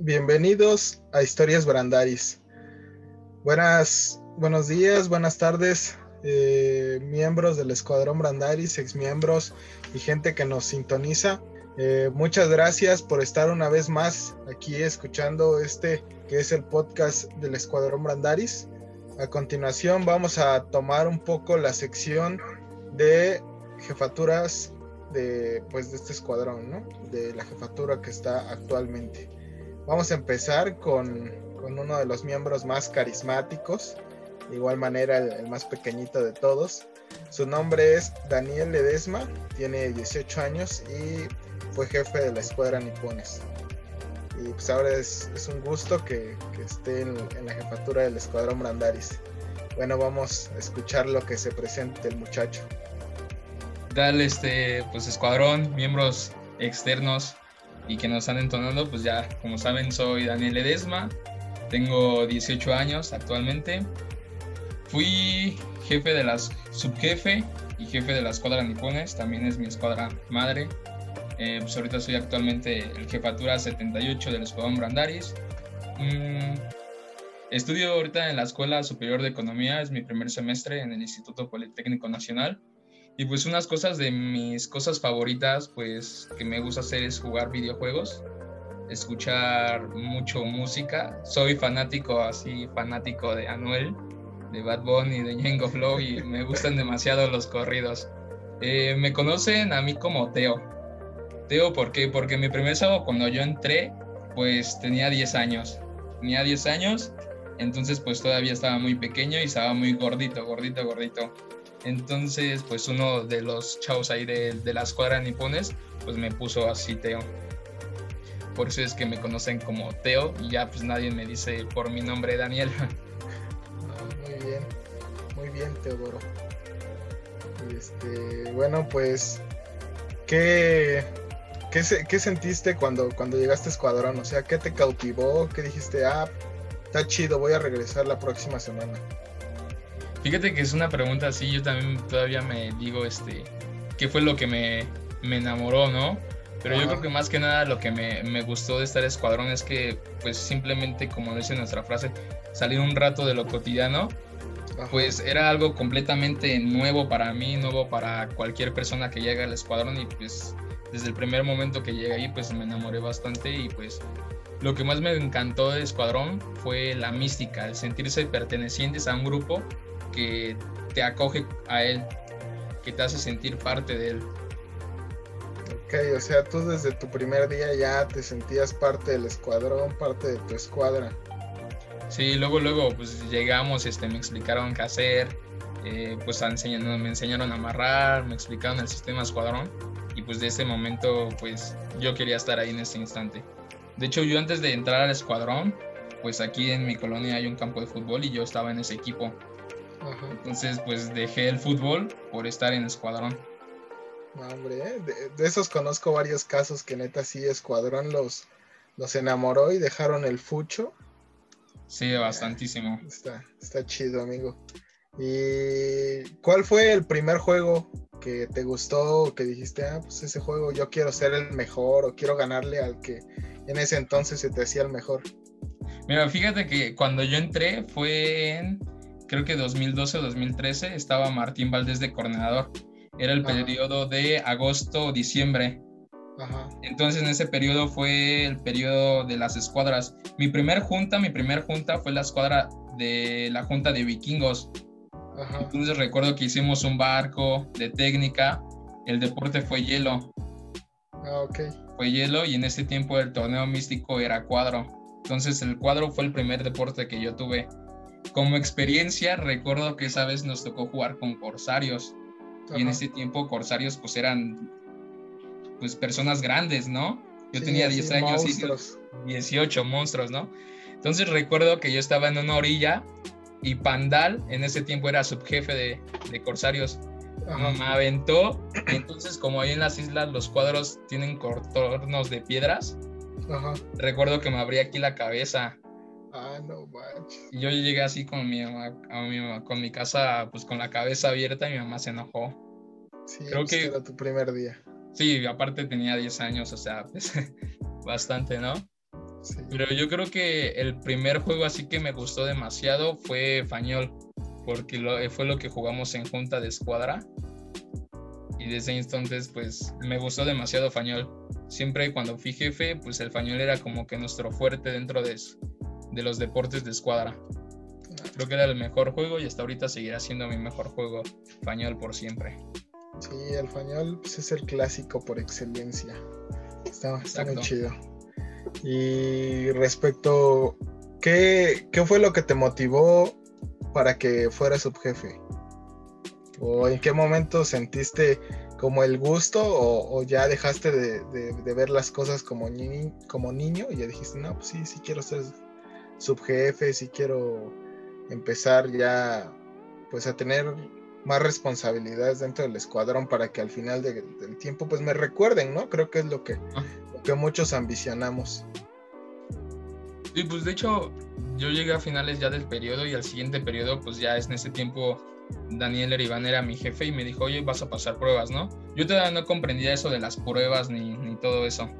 bienvenidos a Historias Brandaris. Buenas, buenos días, buenas tardes, eh, miembros del Escuadrón Brandaris, exmiembros y gente que nos sintoniza. Eh, muchas gracias por estar una vez más aquí escuchando este que es el podcast del Escuadrón Brandaris. A continuación vamos a tomar un poco la sección de jefaturas de, pues, de este escuadrón, ¿no? de la jefatura que está actualmente. Vamos a empezar con, con uno de los miembros más carismáticos, de igual manera el, más pequeñito de todos. Su nombre es Daniel Ledesma, tiene 18 años y fue jefe de la escuadra Nipones. Y pues ahora es, es un gusto que, que esté en, en, la jefatura del escuadrón Brandaris. Bueno, vamos a escuchar lo que se presente el muchacho. Dale, este, pues escuadrón, miembros externos y que nos están entonando, pues ya, como saben, soy Daniel Ledesma, tengo 18 años actualmente. Fui jefe de las subjefe y jefe de la escuadra Nipones, también es mi escuadra madre. Eh, pues ahorita soy actualmente el jefatura 78 del Escuadrón Brandaris. Mm, estudio ahorita en la Escuela Superior de Economía, es mi primer semestre en el Instituto Politécnico Nacional. Y pues unas cosas de mis cosas favoritas, pues que me gusta hacer es jugar videojuegos, escuchar mucho música. Soy fanático, así fanático de Anuel, de Bad Bunny, de Django Flow y me gustan demasiado los corridos. Eh, me conocen a mí como Teo. Teo, ¿por qué? Porque mi primer sábado cuando yo entré, pues tenía 10 años. Tenía 10 años, entonces pues todavía estaba muy pequeño y estaba muy gordito, gordito, gordito. Entonces, pues uno de los chavos ahí de, la escuadra nipones, pues me puso así Teo. Por eso es que me conocen como Teo y ya pues nadie me dice por mi nombre Daniel. Muy bien, muy bien Teodoro. Este, bueno, pues, ¿qué, qué, qué sentiste cuando, cuando llegaste a Escuadrón? O sea, ¿qué te cautivó? ¿Qué dijiste? Ah, está chido, voy a regresar la próxima semana. Fíjate que es una pregunta así, yo también todavía me digo, este, ¿qué fue lo que me, me enamoró, no? Pero Ajá. yo creo que más que nada lo que me, me, gustó de estar escuadrón es que, pues simplemente, como dice nuestra frase, salir un rato de lo cotidiano, Ajá. pues era algo completamente nuevo para mí, nuevo para cualquier persona que llegue al escuadrón y pues desde el primer momento que llegué ahí, pues me enamoré bastante y pues lo que más me encantó de escuadrón fue la mística, el sentirse pertenecientes a un grupo que te acoge a él, que te hace sentir parte de él. Ok, o sea, tú desde tu primer día ya te sentías parte del escuadrón, parte de tu escuadra. Sí, luego, luego, pues llegamos, este, me explicaron qué hacer, eh, pues enseñando, me enseñaron a amarrar, me explicaron el sistema escuadrón y pues de ese momento, pues yo quería estar ahí en ese instante. De hecho, yo antes de entrar al escuadrón, pues aquí en mi colonia hay un campo de fútbol y yo estaba en ese equipo. Ajá. Entonces, pues dejé el fútbol por estar en escuadrón. No, hombre, ¿eh? de, de, esos conozco varios casos que neta sí, escuadrón los, los enamoró y dejaron el fucho. Sí, bastantísimo. Está, está chido, amigo. ¿Y cuál fue el primer juego que te gustó, que dijiste, ah, pues ese juego yo quiero ser el mejor o quiero ganarle al que en ese entonces se te hacía el mejor? Mira, fíjate que cuando yo entré fue en creo que 2012 o 2013, estaba Martín Valdés de coordinador. Era el Ajá. periodo de agosto-diciembre. Entonces en ese periodo fue el periodo de las escuadras. Mi primer junta, mi primer junta fue la escuadra de la junta de vikingos. Ajá. Entonces recuerdo que hicimos un barco de técnica. El deporte fue hielo. Ah, ok. Fue hielo y en ese tiempo el torneo místico era cuadro. Entonces el cuadro fue el primer deporte que yo tuve como experiencia, recuerdo que esa vez nos tocó jugar con corsarios. Ajá. Y en ese tiempo corsarios pues eran pues personas grandes, ¿no? Yo sí, tenía 10 años monstruos. y 18 monstruos, ¿no? Entonces recuerdo que yo estaba en una orilla y Pandal en ese tiempo era subjefe de, de corsarios. Ajá. Me aventó y entonces como ahí en las islas los cuadros tienen contornos de piedras, Ajá. recuerdo que me abría aquí la cabeza Ah, no manches. Y yo llegué así con mi mamá, a mi mamá, con mi casa, pues con la cabeza abierta y mi mamá se enojó. Sí, creo pues que era tu primer día. Sí, aparte tenía 10 años, o sea, pues bastante, ¿no? Pero yo creo que el primer juego así que me gustó demasiado fue Fañol, porque lo, fue lo que jugamos en junta de escuadra. Y desde entonces, pues me gustó demasiado Fañol. Siempre cuando fui jefe, pues el Fañol era como que nuestro fuerte dentro de, de los deportes de escuadra. Creo que era el mejor juego y hasta ahorita seguirá siendo mi mejor juego, Fañol por siempre. Sí, el Fañol pues, es el clásico por excelencia. Está, está muy chido. Y respecto, ¿qué, ¿qué fue lo que te motivó para que fueras subjefe? ¿O en qué momento sentiste como el gusto o, ya dejaste de, ver las cosas como, como niño y ya dijiste, no, pues sí, sí quiero ser subjefe, sí quiero empezar ya pues a tener más responsabilidades dentro del escuadrón para que al final del tiempo pues me recuerden, ¿no? Creo que es lo que, ah. lo que muchos ambicionamos. Sí, pues de hecho yo llegué a finales ya del periodo y al siguiente periodo pues ya es en ese tiempo Daniel Eribán era mi jefe y me dijo, oye, vas a pasar pruebas, ¿no? Yo todavía no comprendía eso de las pruebas ni, ni todo eso,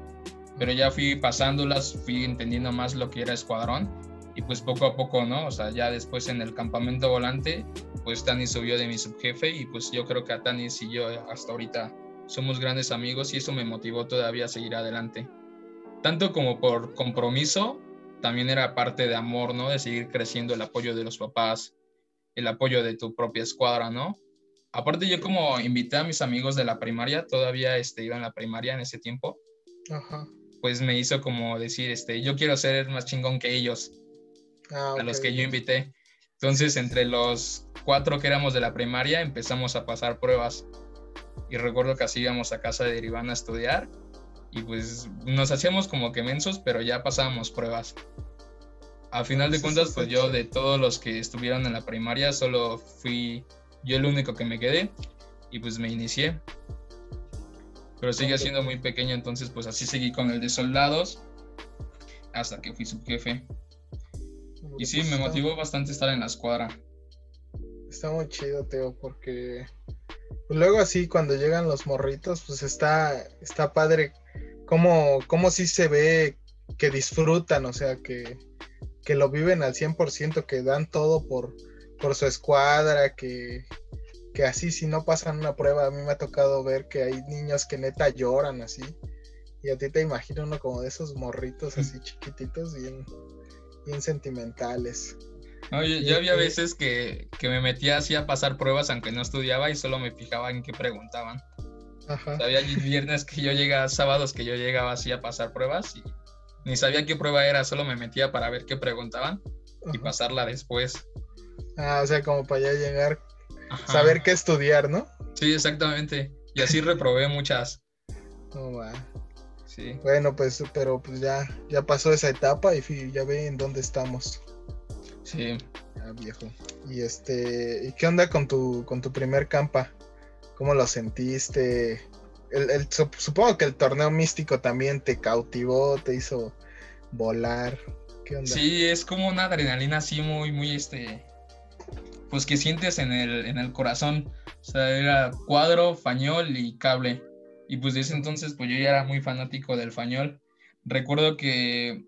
pero ya fui pasándolas, fui entendiendo más lo que era escuadrón y pues poco a poco, ¿no? O sea, ya después en el campamento volante, pues Tani subió de mi subjefe y pues yo creo que a Tanis y yo hasta ahorita somos grandes amigos y eso me motivó todavía a seguir adelante. Tanto como por compromiso, también era parte de amor, ¿no? De seguir creciendo el apoyo de los papás, el apoyo de tu propia escuadra, ¿no? Aparte yo como invité a mis amigos de la primaria, todavía este, iba en la primaria en ese tiempo, pues me hizo como decir, este, yo quiero ser más chingón que ellos, ah, a los que yo invité. Entonces, entre los cuatro que éramos de la primaria, empezamos a pasar pruebas. Y recuerdo que así íbamos a casa de Deriván a estudiar. Y pues nos hacíamos como que mensos, pero ya pasábamos pruebas. A final de cuentas, pues yo de todos los que estuvieron en la primaria, solo fui yo el único que me quedé. Y pues me inicié. Pero sigue siendo muy pequeño, entonces pues así seguí con el de soldados. Hasta que fui subjefe. Y sí, me motivó bastante estar en la escuadra. Está muy chido, Teo, porque luego así cuando llegan los morritos, pues está, está padre cómo, cómo sí se ve que disfrutan, o sea, que, que lo viven al 100%, que dan todo por, por su escuadra, que, que así si no pasan una prueba, a mí me ha tocado ver que hay niños que neta lloran así. Y a ti te imagino uno como de esos morritos así chiquititos, bien, bien sentimentales. No, yo, había veces que, me metía así a pasar pruebas aunque no estudiaba y solo me fijaba en qué preguntaban. Ajá. había viernes que yo llegaba, sábados que yo llegaba así a pasar pruebas y ni sabía qué prueba era, solo me metía para ver qué preguntaban y pasarla después. Ah, o sea, como para ya llegar, saber qué estudiar, ¿no? Sí, exactamente. Y así reprobé muchas. No Bueno, pues, pero pues ya, ya pasó esa etapa y ya ve en dónde estamos. Sí. Ya, viejo. Y este, ¿y qué onda con tu, con tu primer campa? ¿Cómo lo sentiste? El, supongo que el torneo místico también te cautivó, te hizo volar. ¿Qué onda? Sí, es como una adrenalina así muy, muy este. Pues que sientes en el, en el corazón. O sea, era cuadro, fañol y cable. Y pues desde entonces, pues yo ya era muy fanático del Fañol. Recuerdo que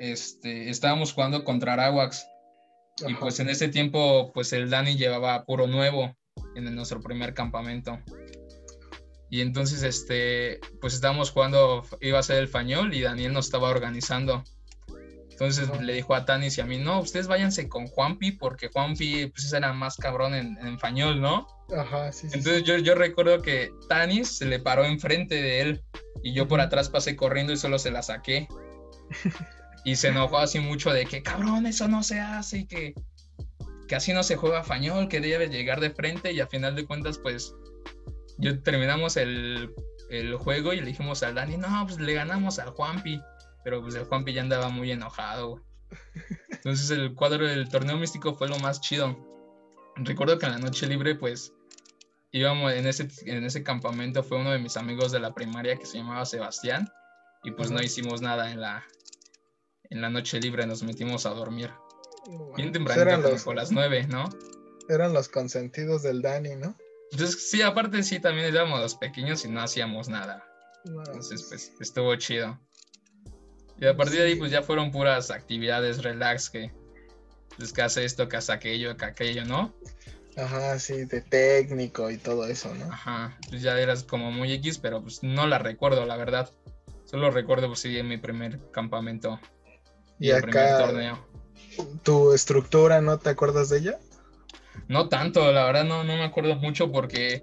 este, estábamos jugando contra Arawax. Y pues en ese tiempo, pues el Dani llevaba puro nuevo en nuestro primer campamento. Y entonces, este, pues estábamos jugando, iba a ser el Fañol y Daniel nos estaba organizando. Entonces le dijo a Tanis y a mí, no, ustedes váyanse con Juanpi porque Juanpi pues era más cabrón en, en Fañol, ¿no? Ajá, sí, sí Entonces Yo, yo recuerdo que Tanis se le paró enfrente de él y yo por atrás pasé corriendo y solo se la saqué. y se enojó así mucho de que, cabrón, eso no se hace y que, que así no se juega Fañol, que debe llegar de frente y a final de cuentas pues yo terminamos el, el juego y le dijimos al Dani, no, pues le ganamos al Juanpi pero pues el Juanpi ya andaba muy enojado, Entonces el cuadro del torneo místico fue lo más chido. Recuerdo que en la noche libre, pues, íbamos en ese, en ese campamento, fue uno de mis amigos de la primaria que se llamaba Sebastián, y pues no hicimos nada en la, en la noche libre, nos metimos a dormir. Bien temprano, como las nueve, ¿no? Eran los consentidos del Dani, ¿no? Entonces, sí, aparte sí, también éramos los pequeños y no hacíamos nada. Entonces, pues, estuvo chido. Y a partir de ahí, pues ya fueron puras actividades relax que, pues que hace esto, que hace aquello, que aquello, ¿no? Ajá, sí, de técnico y todo eso, ¿no? Ajá, pues ya eras como muy X, pero pues no la recuerdo, la verdad. Solo recuerdo, pues sí, en mi primer campamento. Y, el primer torneo. ¿Tu estructura no te acuerdas de ella? No tanto, la verdad no, no me acuerdo mucho porque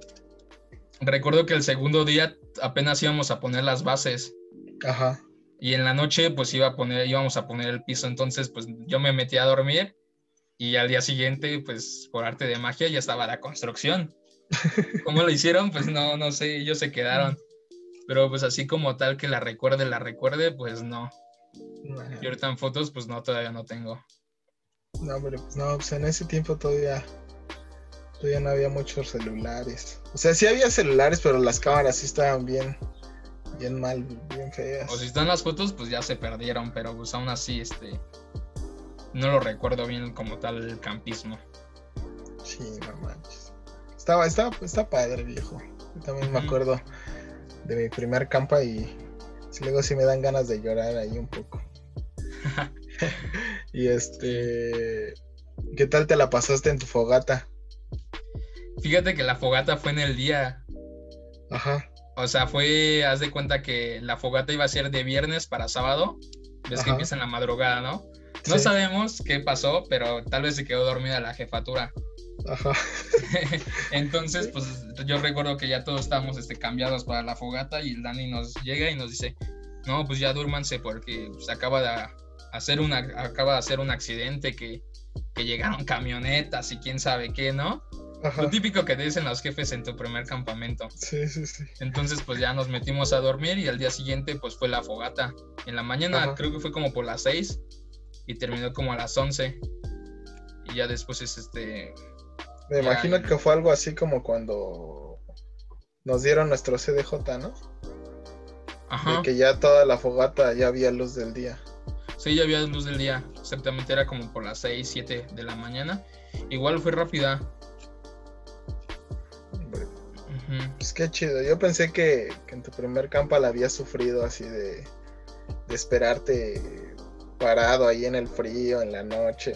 recuerdo que el segundo día apenas íbamos a poner las bases. Ajá. Y en la noche pues iba a poner, íbamos a poner el piso, entonces pues yo me metí a dormir y al día siguiente pues por arte de magia ya estaba la construcción. ¿Cómo lo hicieron? Pues no, no sé, ellos se quedaron. Pero pues así como tal que la recuerde, la recuerde, pues no. Y ahorita en fotos pues no, todavía no tengo. No, pero pues no, pues en ese tiempo todavía todavía no había muchos celulares. O sea, sí había celulares, pero las cámaras sí estaban bien, bien mal, bien feas. O si están las fotos, pues ya se perdieron, pero pues aún así, este, no lo recuerdo bien como tal el campismo. Sí, no manches. Estaba, estaba, está padre, viejo. Yo también me acuerdo de mi primer campa y luego sí me dan ganas de llorar ahí un poco. y este, ¿qué tal te la pasaste en tu fogata? Fíjate que la fogata fue en el día. Ajá. O sea, fue, haz de cuenta que la fogata iba a ser de viernes para sábado. Ves que empieza en la madrugada, ¿no? No sabemos qué pasó, pero tal vez se quedó dormida la jefatura. Ajá. Entonces, pues yo recuerdo que ya todos estábamos este, cambiados para la fogata y el Dani nos llega y nos dice, no, pues ya duérmanse porque se pues, acaba de hacer una, acaba de hacer un accidente que, que llegaron camionetas y quién sabe qué, ¿no? Lo típico que te dicen los jefes en tu primer campamento. Sí, sí, sí. Entonces, pues ya nos metimos a dormir y al día siguiente, pues fue la fogata. En la mañana, creo que fue como por las 6 y terminó como a las 11. Y ya después es este. Me imagino que fue algo así como cuando nos dieron nuestro CDJ, ¿no? Ajá. De que ya toda la fogata ya había luz del día. Sí, ya había luz del día. Exactamente era como por las 6, 7 de la mañana. Igual fue rápida. Pues qué chido. Yo pensé que, en tu primer campo la habías sufrido así de, esperarte parado ahí en el frío, en la noche,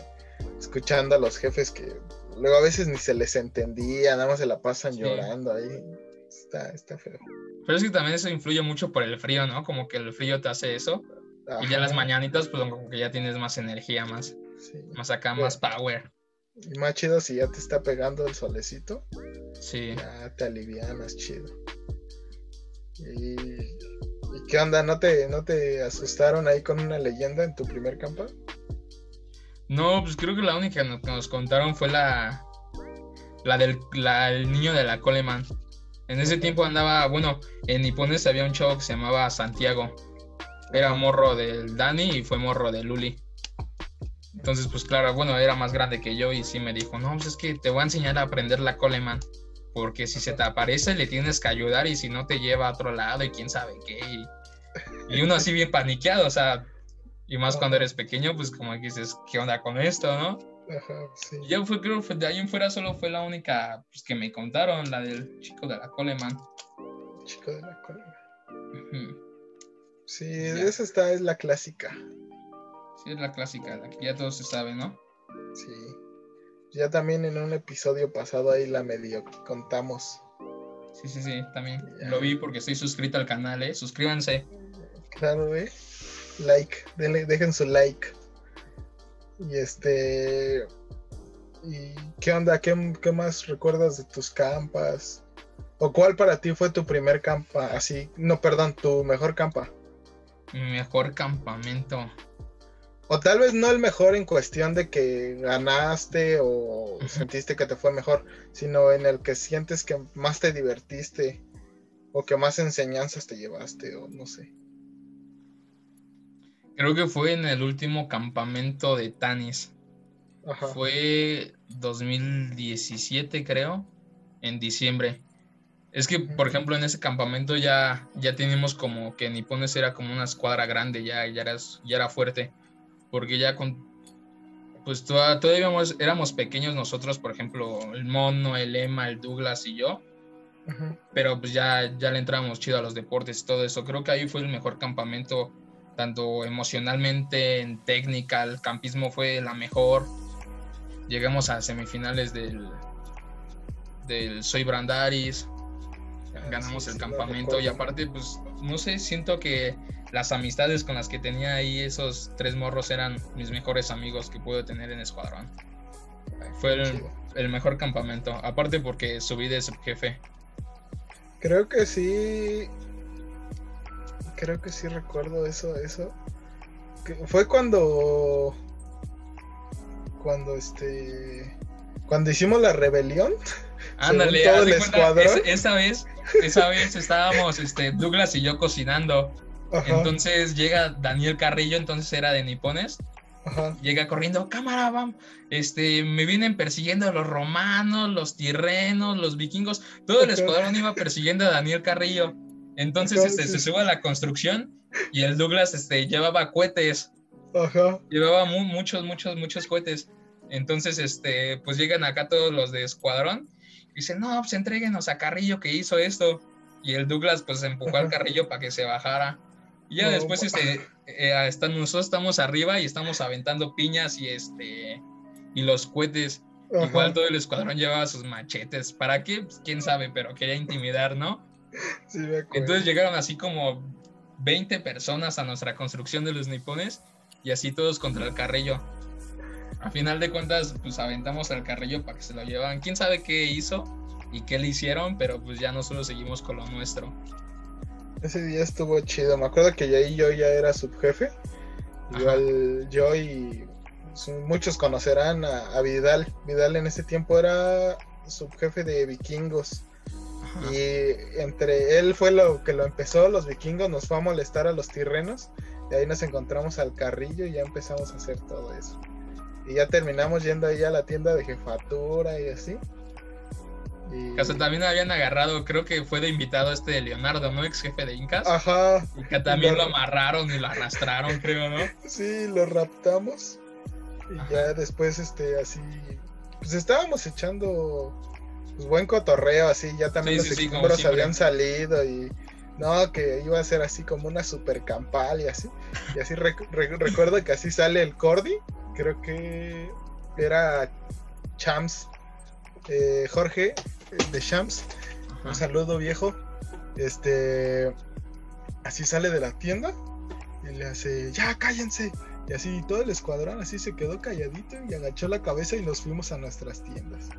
escuchando a los jefes que luego a veces ni se les entendía, nada más se la pasan llorando ahí. Está, está feo. Pero es que también eso influye mucho por el frío, ¿no? Como que el frío te hace eso. Y ya las mañanitas, pues como que ya tienes más energía, más, más acá, más power. Y más chido si ya te está pegando el solecito. Sí. Ya te alivianas, chido. Y, qué onda? ¿No te, ¿No te asustaron ahí con una leyenda en tu primer campo? No, pues creo que la única que nos, contaron fue la, la del el niño de la Coleman. En ese tiempo andaba, bueno, en Nipones había un chavo que se llamaba Santiago. Era morro del Dani y fue morro de Luli. Entonces, pues claro, bueno, era más grande que yo y sí me dijo, no, pues es que te voy a enseñar a aprender la Coleman, porque si se te aparece le tienes que ayudar y si no te lleva a otro lado y quién sabe qué. Y, uno así bien paniqueado, o sea, y más cuando eres pequeño, pues como que dices, ¿qué onda con esto, no? Ajá, sí. Yo fue, creo que de ahí en fuera solo fue la única pues, que me contaron, la del chico de la Coleman. Chico de la Coleman. Sí, esa está, es la clásica es la clásica, la que ya todos se saben, ¿no? Sí. Ya también en un episodio pasado ahí la medio contamos. Sí, sí, sí, también lo vi porque estoy suscrito al canal, ¿eh? Suscríbanse. Claro, ¿eh? Like, dejen su like. Y este... ¿Y qué onda? ¿Qué, ¿Qué, más recuerdas de tus campas? ¿O cuál para ti fue tu primer campa? Así, no, perdón, tu mejor campa. Mi mejor campamento. O tal vez no el mejor en cuestión de que ganaste o sentiste que te fue mejor, sino en el que sientes que más te divertiste o que más enseñanzas te llevaste o no sé. Creo que fue en el último campamento de Tanis. Fue 2017, creo, en diciembre. Es que, por ejemplo, en ese campamento ya, ya teníamos como que Nipones era como una escuadra grande, ya, ya, ya era fuerte porque ya con, pues todavía éramos pequeños nosotros, por ejemplo, el Mono, el Emma, el Douglas y yo, pero pues ya, ya le entramos chido a los deportes y todo eso. Creo que ahí fue el mejor campamento tanto emocionalmente, en técnica, el campismo fue la mejor. Llegamos a semifinales del, del Soy Brandaris, ganamos el campamento y aparte, pues, no sé, siento que las amistades con las que tenía ahí esos tres morros eran mis mejores amigos que pude tener en Escuadrón. Fue el, mejor campamento, aparte porque subí de subjefe. Creo que sí. Creo que sí recuerdo eso, eso. fue cuando. Cuando este. Cuando hicimos la rebelión. Ándale, esa, vez, esa vez estábamos este, Douglas y yo cocinando. Entonces llega Daniel Carrillo, entonces era de Nipones. Llega corriendo, cámara, vamos. Este, me vienen persiguiendo los romanos, los tirrenos, los vikingos. Todo el escuadrón iba persiguiendo a Daniel Carrillo. Entonces, este, se sube a la construcción y el Douglas este, llevaba cohetes. Llevaba muchos, muchos, muchos cohetes. Entonces, este, pues llegan acá todos los de escuadrón Dice, no, pues entréguenos a Carrillo que hizo esto. Y el Douglas pues empujó al Carrillo para que se bajara. Y ya después este, eh, nosotros estamos arriba y estamos aventando piñas y este y los cohetes. Igual todo el escuadrón llevaba sus machetes. ¿Para qué? Pues, quién sabe, pero quería intimidar, ¿no? Entonces llegaron así como 20 personas a nuestra construcción de los nipones y así todos contra el carrillo a final de cuentas, pues aventamos al carrillo para que se lo llevan. Quién sabe qué hizo y qué le hicieron, pero pues ya nosotros seguimos con lo nuestro. Ese día estuvo chido. Me acuerdo que ya ahí yo ya era subjefe. Igual yo y muchos conocerán a, Vidal. Vidal en ese tiempo era subjefe de vikingos. Y entre él fue lo que lo empezó, los vikingos nos fue a molestar a los tirrenos. Y ahí nos encontramos al carrillo y ya empezamos a hacer todo eso. Y ya terminamos yendo ahí a la tienda de jefatura y así. Y... O también habían agarrado, creo que fue de invitado este de Leonardo, ¿no? Ex jefe de Incas. Ajá. Y que también lo... amarraron y lo arrastraron, creo, ¿no? Sí, lo raptamos. Y ya después, este, así. Pues estábamos echando pues, buen cotorreo, así. Ya también los sí, habían salido y. No, que iba a ser así como una super campal y así. Y así recuerdo que así sale el Cordy creo que era Chams, eh, Jorge de Chams. Un saludo viejo. Este, así sale de la tienda y le hace, ya cállense. Y así todo el escuadrón así se quedó calladito y agachó la cabeza y nos fuimos a nuestras tiendas.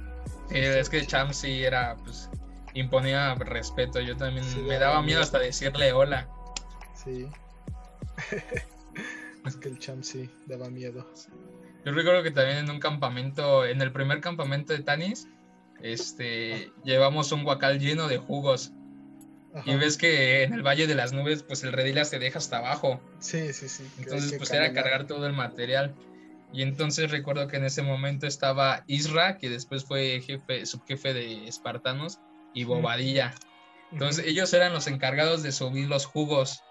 es que Chams sí era, pues, imponía respeto. Yo también me daba miedo hasta decirle hola. Sí. es que el champ sí daba miedo. Yo recuerdo que también en un campamento, en el primer campamento de Tanis, este, llevamos un guacal lleno de jugos. Y ves que en el Valle de las Nubes, pues el redila se deja hasta abajo. Sí, sí, sí. Entonces, pues era cargar todo el material. Y entonces recuerdo que en ese momento estaba Isra, que después fue jefe, subjefe de Espartanos, y Bobadilla. Entonces, ellos eran los encargados de subir los jugos.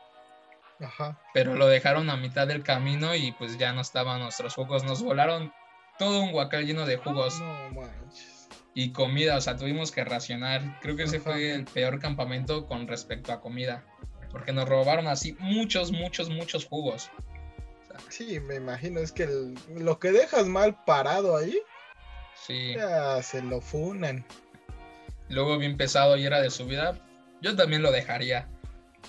Pero lo dejaron a mitad del camino y pues ya no estaban nuestros jugos. Nos volaron todo un guacal lleno de jugos. Y comida, o sea, tuvimos que racionar. Creo que ese fue el peor campamento con respecto a comida. Porque nos robaron así muchos, muchos, muchos jugos. sí, me imagino. Es que lo que dejas mal parado ahí, sí. ya se lo funan. Luego bien pesado y era de subida, yo también lo dejaría.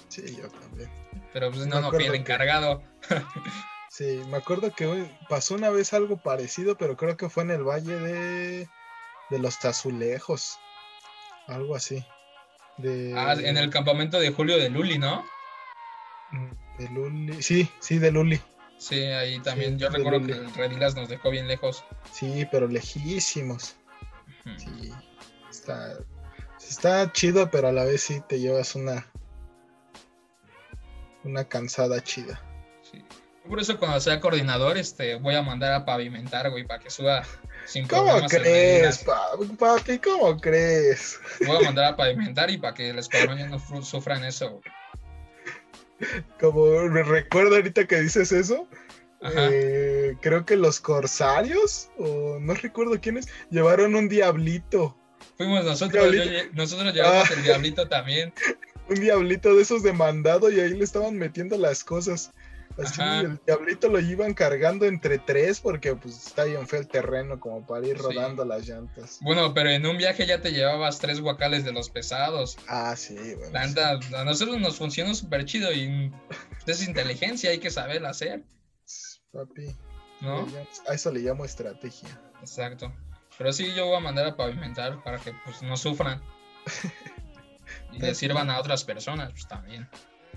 Sí, yo también. Pero pues no, no el encargado. sí, me acuerdo que pasó una vez algo parecido, pero creo que fue en el valle de, de los Tazulejos. Algo así. De... Ah, en el campamento de Julio de Luli, ¿no? De Luli. Sí, sí, de Luli. Sí, ahí también. Yo recuerdo que el Redilas nos dejó bien lejos. Sí, pero lejísimos. Sí. Está, está chido, pero a la vez sí te llevas una, una cansada chida. Sí. Por eso cuando sea coordinador, este, voy a mandar a pavimentar, güey, para que suba sin ¿Cómo crees, papi? ¿Cómo crees? Voy a mandar a pavimentar y para que los escuadrón no sufran eso, Como me recuerdo ahorita que dices eso, eh, creo que los corsarios, o no recuerdo quiénes, llevaron un diablito. Fuimos nosotros, nosotros llevamos el diablito también un diablito de esos de mandado y ahí le estaban metiendo las cosas. Así el diablito lo iban cargando entre tres porque pues está bien feo el terreno como para ir rodando las llantas. Bueno, pero en un viaje ya te llevabas tres guacales de los pesados. Ah, sí, bueno. A nosotros nos funciona súper chido y es inteligencia, hay que saber hacer. Papi. ¿No? A eso le llamo estrategia. Exacto. Pero sí, yo voy a mandar a pavimentar para que pues no sufran. y le sirvan a otras personas, pues también.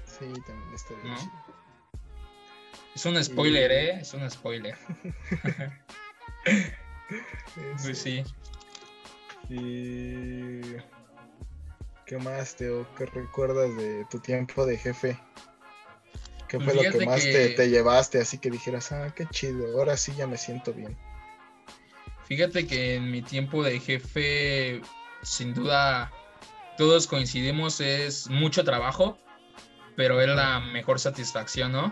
Sí, también está bien. Es un spoiler, ¿eh? Es un spoiler. pues sí. Y... ¿Qué más, Teo? ¿Qué recuerdas de tu tiempo de jefe? ¿Qué pues fue lo que más Te, te, llevaste? Así que dijeras, ah, qué chido, ahora sí ya me siento bien. Fíjate que en mi tiempo de jefe, sin duda, todos coincidimos, es mucho trabajo, pero es la mejor satisfacción, ¿no?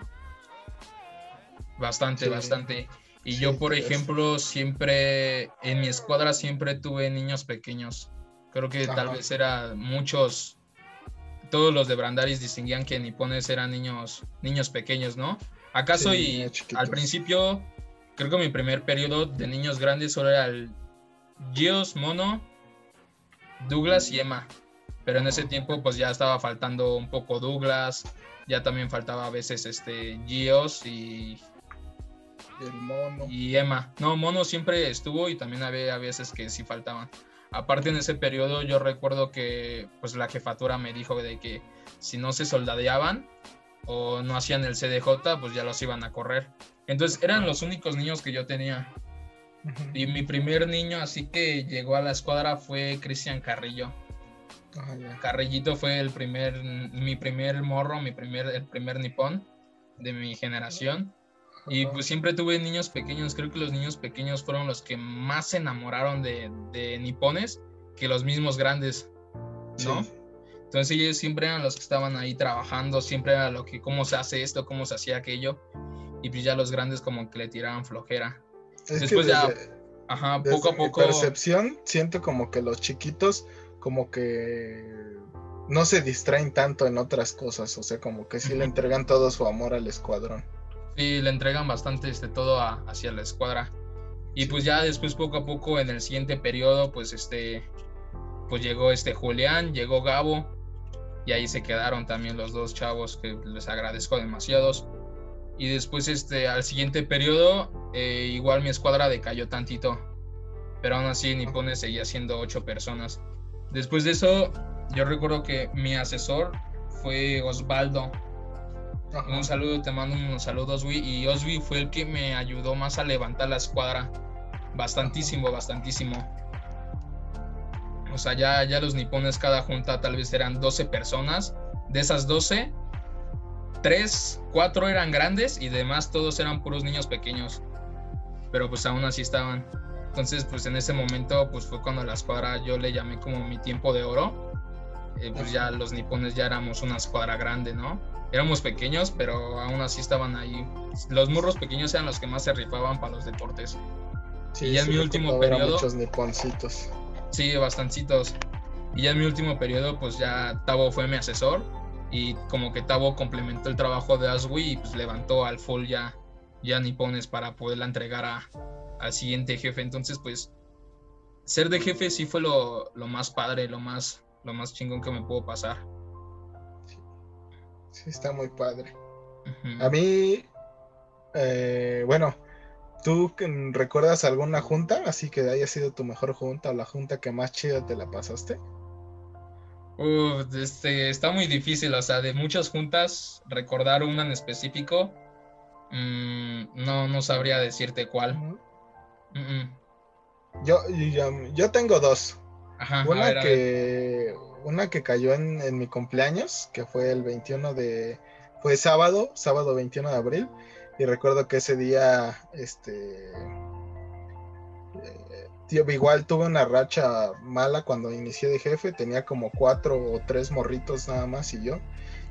Bastante, bastante. Y yo, por ejemplo, siempre, en mi escuadra siempre tuve niños pequeños. Creo que tal vez era muchos, todos los de Brandaris distinguían que nipones eran niños, niños pequeños, ¿no? ¿Acaso y al principio, creo que mi primer periodo de niños grandes solo era el Gios, Mono, Douglas y Emma. Pero en ese tiempo pues ya estaba faltando un poco Douglas, ya también faltaba a veces este Gios y el mono. Y Emma. No, mono siempre estuvo y también había veces que sí faltaban. Aparte en ese periodo yo recuerdo que pues la jefatura me dijo de que si no se soldadeaban o no hacían el CDJ, pues ya los iban a correr. Entonces eran los únicos niños que yo tenía. Y mi primer niño así que llegó a la escuadra fue Cristian Carrillo. Ah, Carrillito fue el primer, mi primer morro, mi primer, el primer nipón de mi generación. Y pues siempre tuve niños pequeños, creo que los niños pequeños fueron los que más se enamoraron de, de nipones que los mismos grandes, ¿no? Entonces ellos siempre eran los que estaban ahí trabajando, siempre era lo que, cómo se hace esto, cómo se hacía aquello, y pues ya los grandes como que le tiraban flojera. Después ya, ajá, poco a poco... percepción, siento como que los chiquitos como que no se distraen tanto en otras cosas, o sea, como que sí le entregan todo su amor al escuadrón. Sí, le entregan bastante este, todo hacia la escuadra. Y pues ya después poco a poco en el siguiente periodo, pues este, pues llegó este Julián, llegó Gabo, y ahí se quedaron también los dos chavos que les agradezco demasiados. Y después este, al siguiente periodo, eh, igual mi escuadra decayó tantito, pero aún así Nipone seguía siendo ocho personas. Después de eso, yo recuerdo que mi asesor fue Osvaldo, un saludo, te mando unos saludos, Oswi. Y Oswi fue el que me ayudó más a levantar la escuadra. Bastantísimo, bastantísimo. O sea, ya, ya los nipones, cada junta tal vez eran 12 personas. De esas 12, 3, 4 eran grandes y demás todos eran puros niños pequeños. Pero pues aún así estaban. Entonces, pues en ese momento, pues fue cuando la escuadra yo le llamé como mi tiempo de oro. Eh, pues ya los nipones ya éramos una escuadra grande, ¿no? éramos pequeños, pero aún así estaban ahí. Los murros pequeños eran los que más se rifaban para los deportes. Sí, y ya en mi último periodo. Muchos niponcitos. Sí, bastancitos. Y ya en mi último periodo, pues ya Tavo fue mi asesor. Y como que Tavo complementó el trabajo de Aswi y pues levantó al full ya, ya nipones para poderla entregar a, al siguiente jefe. Entonces, pues, ser de jefe sí fue lo, lo más padre, lo más, lo más chingón que me pudo pasar. Sí, está muy padre. A mí, eh, bueno, ¿tú recuerdas alguna junta? Así que haya sido tu mejor junta o la junta que más chida te la pasaste. este, está muy difícil, o sea, de muchas juntas, recordar una en específico, mm, no, no sabría decirte cuál. Yo, yo, tengo dos. una que una que cayó en, mi cumpleaños, que fue el 21 de, fue sábado, sábado 21 de abril, y recuerdo que ese día, este, eh, tío, igual tuve una racha mala cuando inicié de jefe, tenía como cuatro o tres morritos nada más y yo,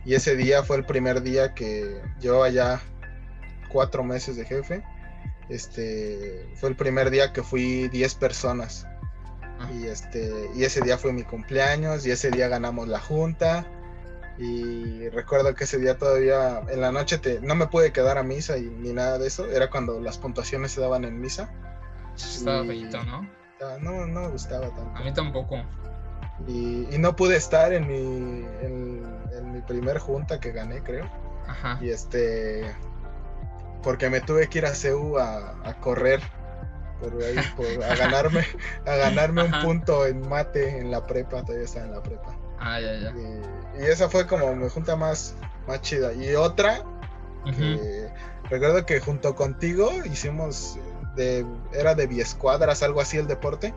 y ese día fue el primer día que llevaba ya cuatro meses de jefe, este, fue el primer día que fui 10 personas y este y ese día fue mi cumpleaños y ese día ganamos la junta Y recuerdo que ese día todavía en la noche te, no me pude quedar a misa y, ni nada de eso. Era cuando las puntuaciones se daban en misa. Estaba feito, ¿no? No, no me gustaba tanto. A mí tampoco. Y, y no pude estar en mi, en, en, mi primer junta que gané, creo. Ajá. Y este. Porque me tuve que ir a CEU a, a correr. Por ahí, por, a ganarme, a ganarme un punto en mate en la prepa, todavía estaba en la prepa. Ah, ya, ya. Y, y esa fue como mi junta más, más chida. Y otra, que recuerdo que junto contigo hicimos, de, era de biescuadras, algo así el deporte,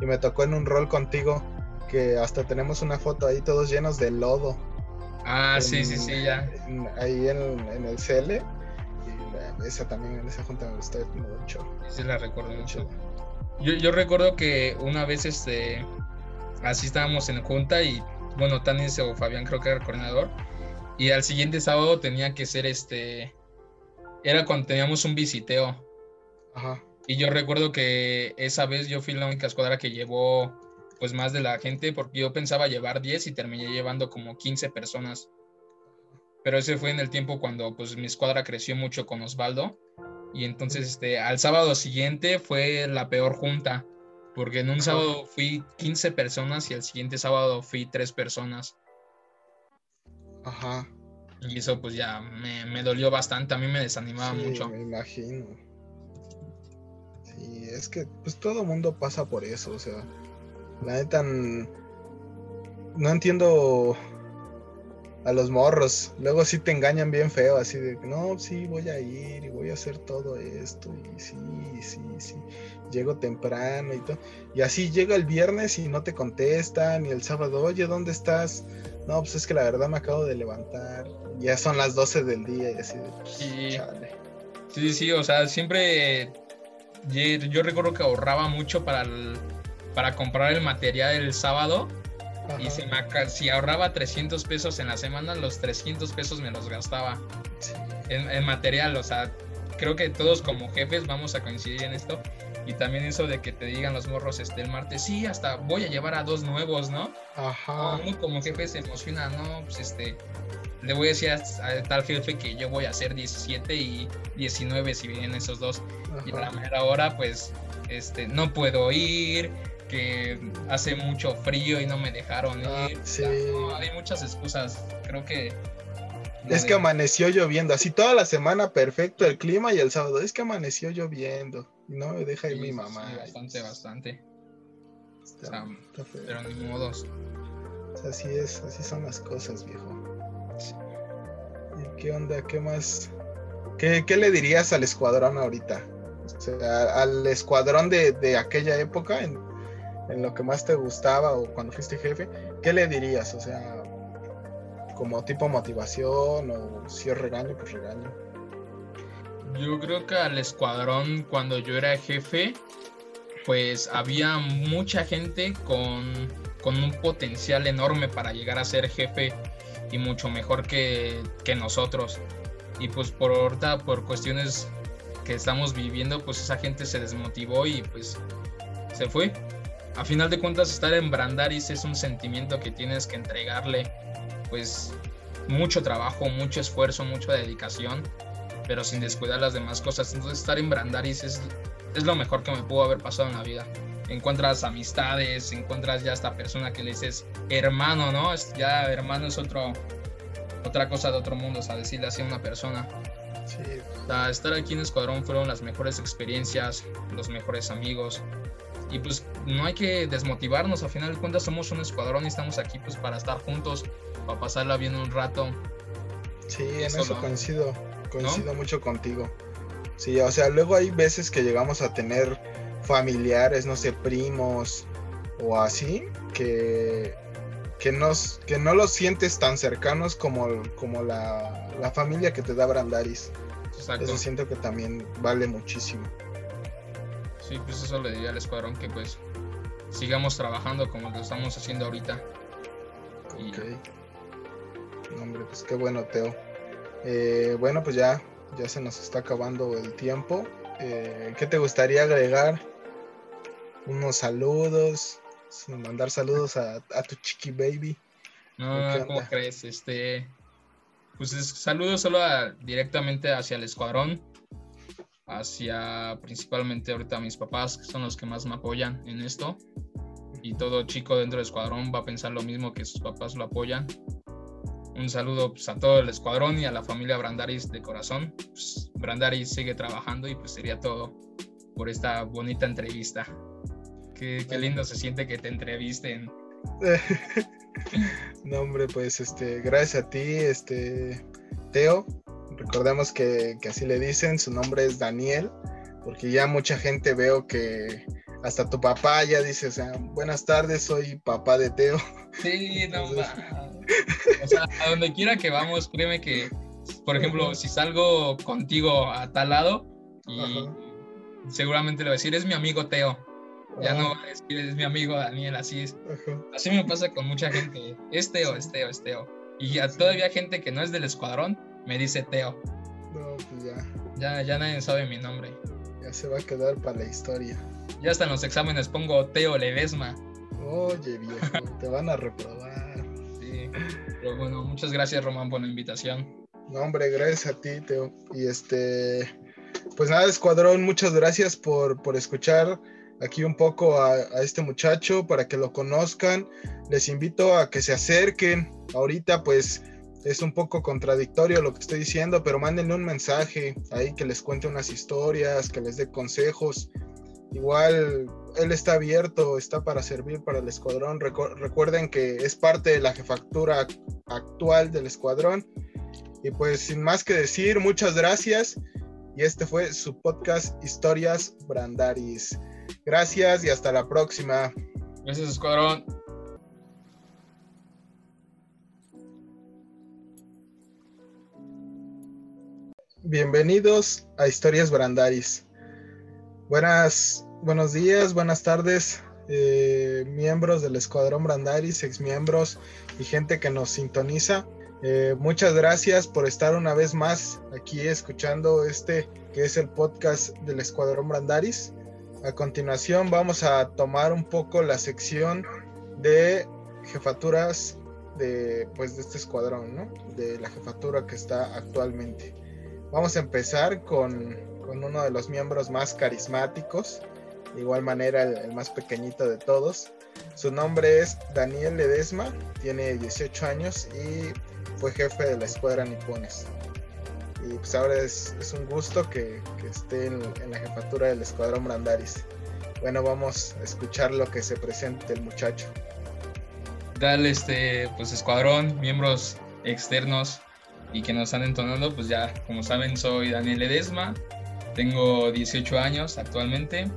y me tocó en un rol contigo, que hasta tenemos una foto ahí todos llenos de lodo. Ah, en- sí, sí, sí, ya. en- ahí en, en el CL. Esa también, en esa junta me gustó mucho. Sí, la recuerdo mucho. mucho. Yo, yo recuerdo que una vez, este, así estábamos en junta y, bueno, Tanis o Fabián creo que era el coordinador. Y al siguiente sábado tenía que ser, este, era cuando teníamos un visiteo. Ajá. Y yo recuerdo que esa vez yo fui la única escuadra que llevó, pues, más de la gente, porque yo pensaba llevar 10 y terminé llevando como 15 personas. Pero ese fue en el tiempo cuando, pues, mi escuadra creció mucho con Osvaldo. Y entonces, este, al sábado siguiente fue la peor junta, porque en un sábado fui 15 personas y el siguiente sábado fui 3 personas. Ajá. Y eso, pues, ya me, me dolió bastante, a mí me desanimaba Sí, mucho. me imagino. Sí, es que pues todo mundo pasa por eso, o sea, la neta no entiendo a los morros. Luego sí te engañan bien feo, así de, no, sí voy a ir y voy a hacer todo esto y sí, sí, sí. Llego temprano y todo. Y así llega el viernes y no te contestan y el sábado, oye, ¿dónde estás? No, pues es que la verdad me acabo de levantar. Ya son las 12 del día y así de, pues, Sí. chale. Sí, sí, o sea, siempre yo, recuerdo que ahorraba mucho para, el- para comprar el material el sábado y Ajá. se me si ahorraba 300 pesos en la semana, los 300 pesos me los gastaba en, en material, o sea, creo que todos como jefes vamos a coincidir en esto y también eso de que te digan los morros este el martes, sí, hasta voy a llevar a dos nuevos, ¿no? Ajá. uno como jefe se emociona, no, pues este, le voy a decir a, a tal jefe que yo voy a hacer 17 y 19 si vienen esos dos. Y a la ajá. mera hora, pues, este, no puedo ir, que hace mucho frío y no me dejaron Ah, ir. Sí. no, hay muchas excusas. Creo que. Es que amaneció lloviendo, así toda la semana perfecto el clima y el sábado es que amaneció lloviendo y no me deja ir sí, mi mamá. sí, bastante, bastante. Está- O sea, está feo. pero ni modos. Así es, así son las cosas, viejo. ¿Y qué onda? ¿Qué más? ¿Qué, qué le dirías al escuadrón ahorita? O sea, al escuadrón de, de aquella época, en, en lo que más te gustaba o cuando fuiste jefe, ¿qué le dirías? O sea, como tipo motivación o si es regaño, pues regaño. Yo creo que al escuadrón, cuando yo era jefe, pues había mucha gente con, con un potencial enorme para llegar a ser jefe y mucho mejor que, que nosotros. Y pues por ahorita, por cuestiones que estamos viviendo, pues esa gente se desmotivó y pues se fue. A final de cuentas, estar en Brandaris es un sentimiento que tienes que entregarle, pues mucho trabajo, mucho esfuerzo, mucha dedicación pero sin descuidar las demás cosas. Entonces estar en Brandaris es, es lo mejor que me pudo haber pasado en la vida. Encuentras amistades, encuentras ya esta persona que le dices hermano, ¿no? Es, ya hermano es otro, otra cosa de otro mundo, o sea, decirle así a una persona. Sí, O sea, estar aquí en Escuadrón fueron las mejores experiencias, los mejores amigos. Y pues no hay que desmotivarnos, al final de cuentas somos un escuadrón y estamos aquí pues para estar juntos, para pasarla bien un rato. Sí, en Eso coincido, coincido mucho contigo. Sí, o sea, luego hay veces que llegamos a tener familiares, no sé, primos o así, que, que, nos, que no los sientes tan cercanos como, como la, la familia que te da Brandaris. Exacto. Eso siento que también vale muchísimo. Sí, pues eso le diría al escuadrón que pues sigamos trabajando como lo estamos haciendo ahorita. Y Ok. No, hombre, pues qué bueno, Teo. Eh, bueno, pues ya, ya se nos está acabando el tiempo. Eh, ¿Qué te gustaría agregar? Unos saludos, mandar saludos a, a tu chiqui baby. No, ¿cómo crees? Este, pues saludo solo directamente hacia el escuadrón, hacia principalmente ahorita mis papás, que son los que más me apoyan en esto. Y todo chico dentro del escuadrón va a pensar lo mismo que sus papás lo apoyan. Un saludo pues, a todo el escuadrón y a la familia Brandaris de corazón. Pues, Brandaris sigue trabajando y pues sería todo por esta bonita entrevista. Qué, qué lindo se siente que te entrevisten. no, hombre, pues este, gracias a ti, este, Teo. Recordemos que, que así le dicen, su nombre es Daniel, porque ya mucha gente veo que hasta tu papá ya dice, o sea, buenas tardes, soy papá de Teo. Sí, no O sea, a donde quiera que vamos, créeme que, por ejemplo, si salgo contigo a tal lado, y seguramente le voy a decir, es mi amigo Teo. Ya no voy a decir, es mi amigo Daniel, así es. Así me pasa con mucha gente. Es Teo, es Teo, es Teo. Y todavía gente que no es del escuadrón me dice Teo. No, pues ya. Ya, ya nadie sabe mi nombre. Ya se va a quedar para la historia. Ya hasta en los exámenes pongo Teo Ledesma. Oye, viejo, te van a reprobar. Sí, pero bueno, muchas gracias, Román, por la invitación. No, hombre, gracias a ti, Teo. Y este, pues nada, Escuadrón, muchas gracias por, por escuchar aquí un poco a, este muchacho para que lo conozcan. Les invito a que se acerquen. Ahorita pues es un poco contradictorio lo que estoy diciendo, pero mándenle un mensaje ahí que les cuente unas historias, que les dé consejos. Igual él está abierto, está para servir para el escuadrón. recuerden que es parte de la jefatura actual del escuadrón. Y pues sin más que decir, muchas gracias. Y este fue su podcast Historias Brandaris. Gracias y hasta la próxima. Gracias, Escuadrón. Bienvenidos a Historias Brandaris. Buenas, buenos días, buenas tardes, eh, miembros del Escuadrón Brandaris, exmiembros y gente que nos sintoniza. Eh, muchas gracias por estar una vez más aquí escuchando este que es el podcast del Escuadrón Brandaris. A continuación vamos a tomar un poco la sección de jefaturas de, pues, de este escuadrón, ¿no? de la jefatura que está actualmente. Vamos a empezar con, con uno de los miembros más carismáticos, de igual manera el, más pequeño de todos. Su nombre es Daniel Ledesma, tiene 18 años y fue jefe de la escuadra Nipones. Y pues ahora es, un gusto que, esté en, la jefatura del escuadrón Brandaris. Bueno, vamos a escuchar lo que se presente el muchacho. Dale, este, pues escuadrón, miembros externos y que nos están entonando, pues ya, como saben, soy Daniel Edesma, tengo 18 años actualmente.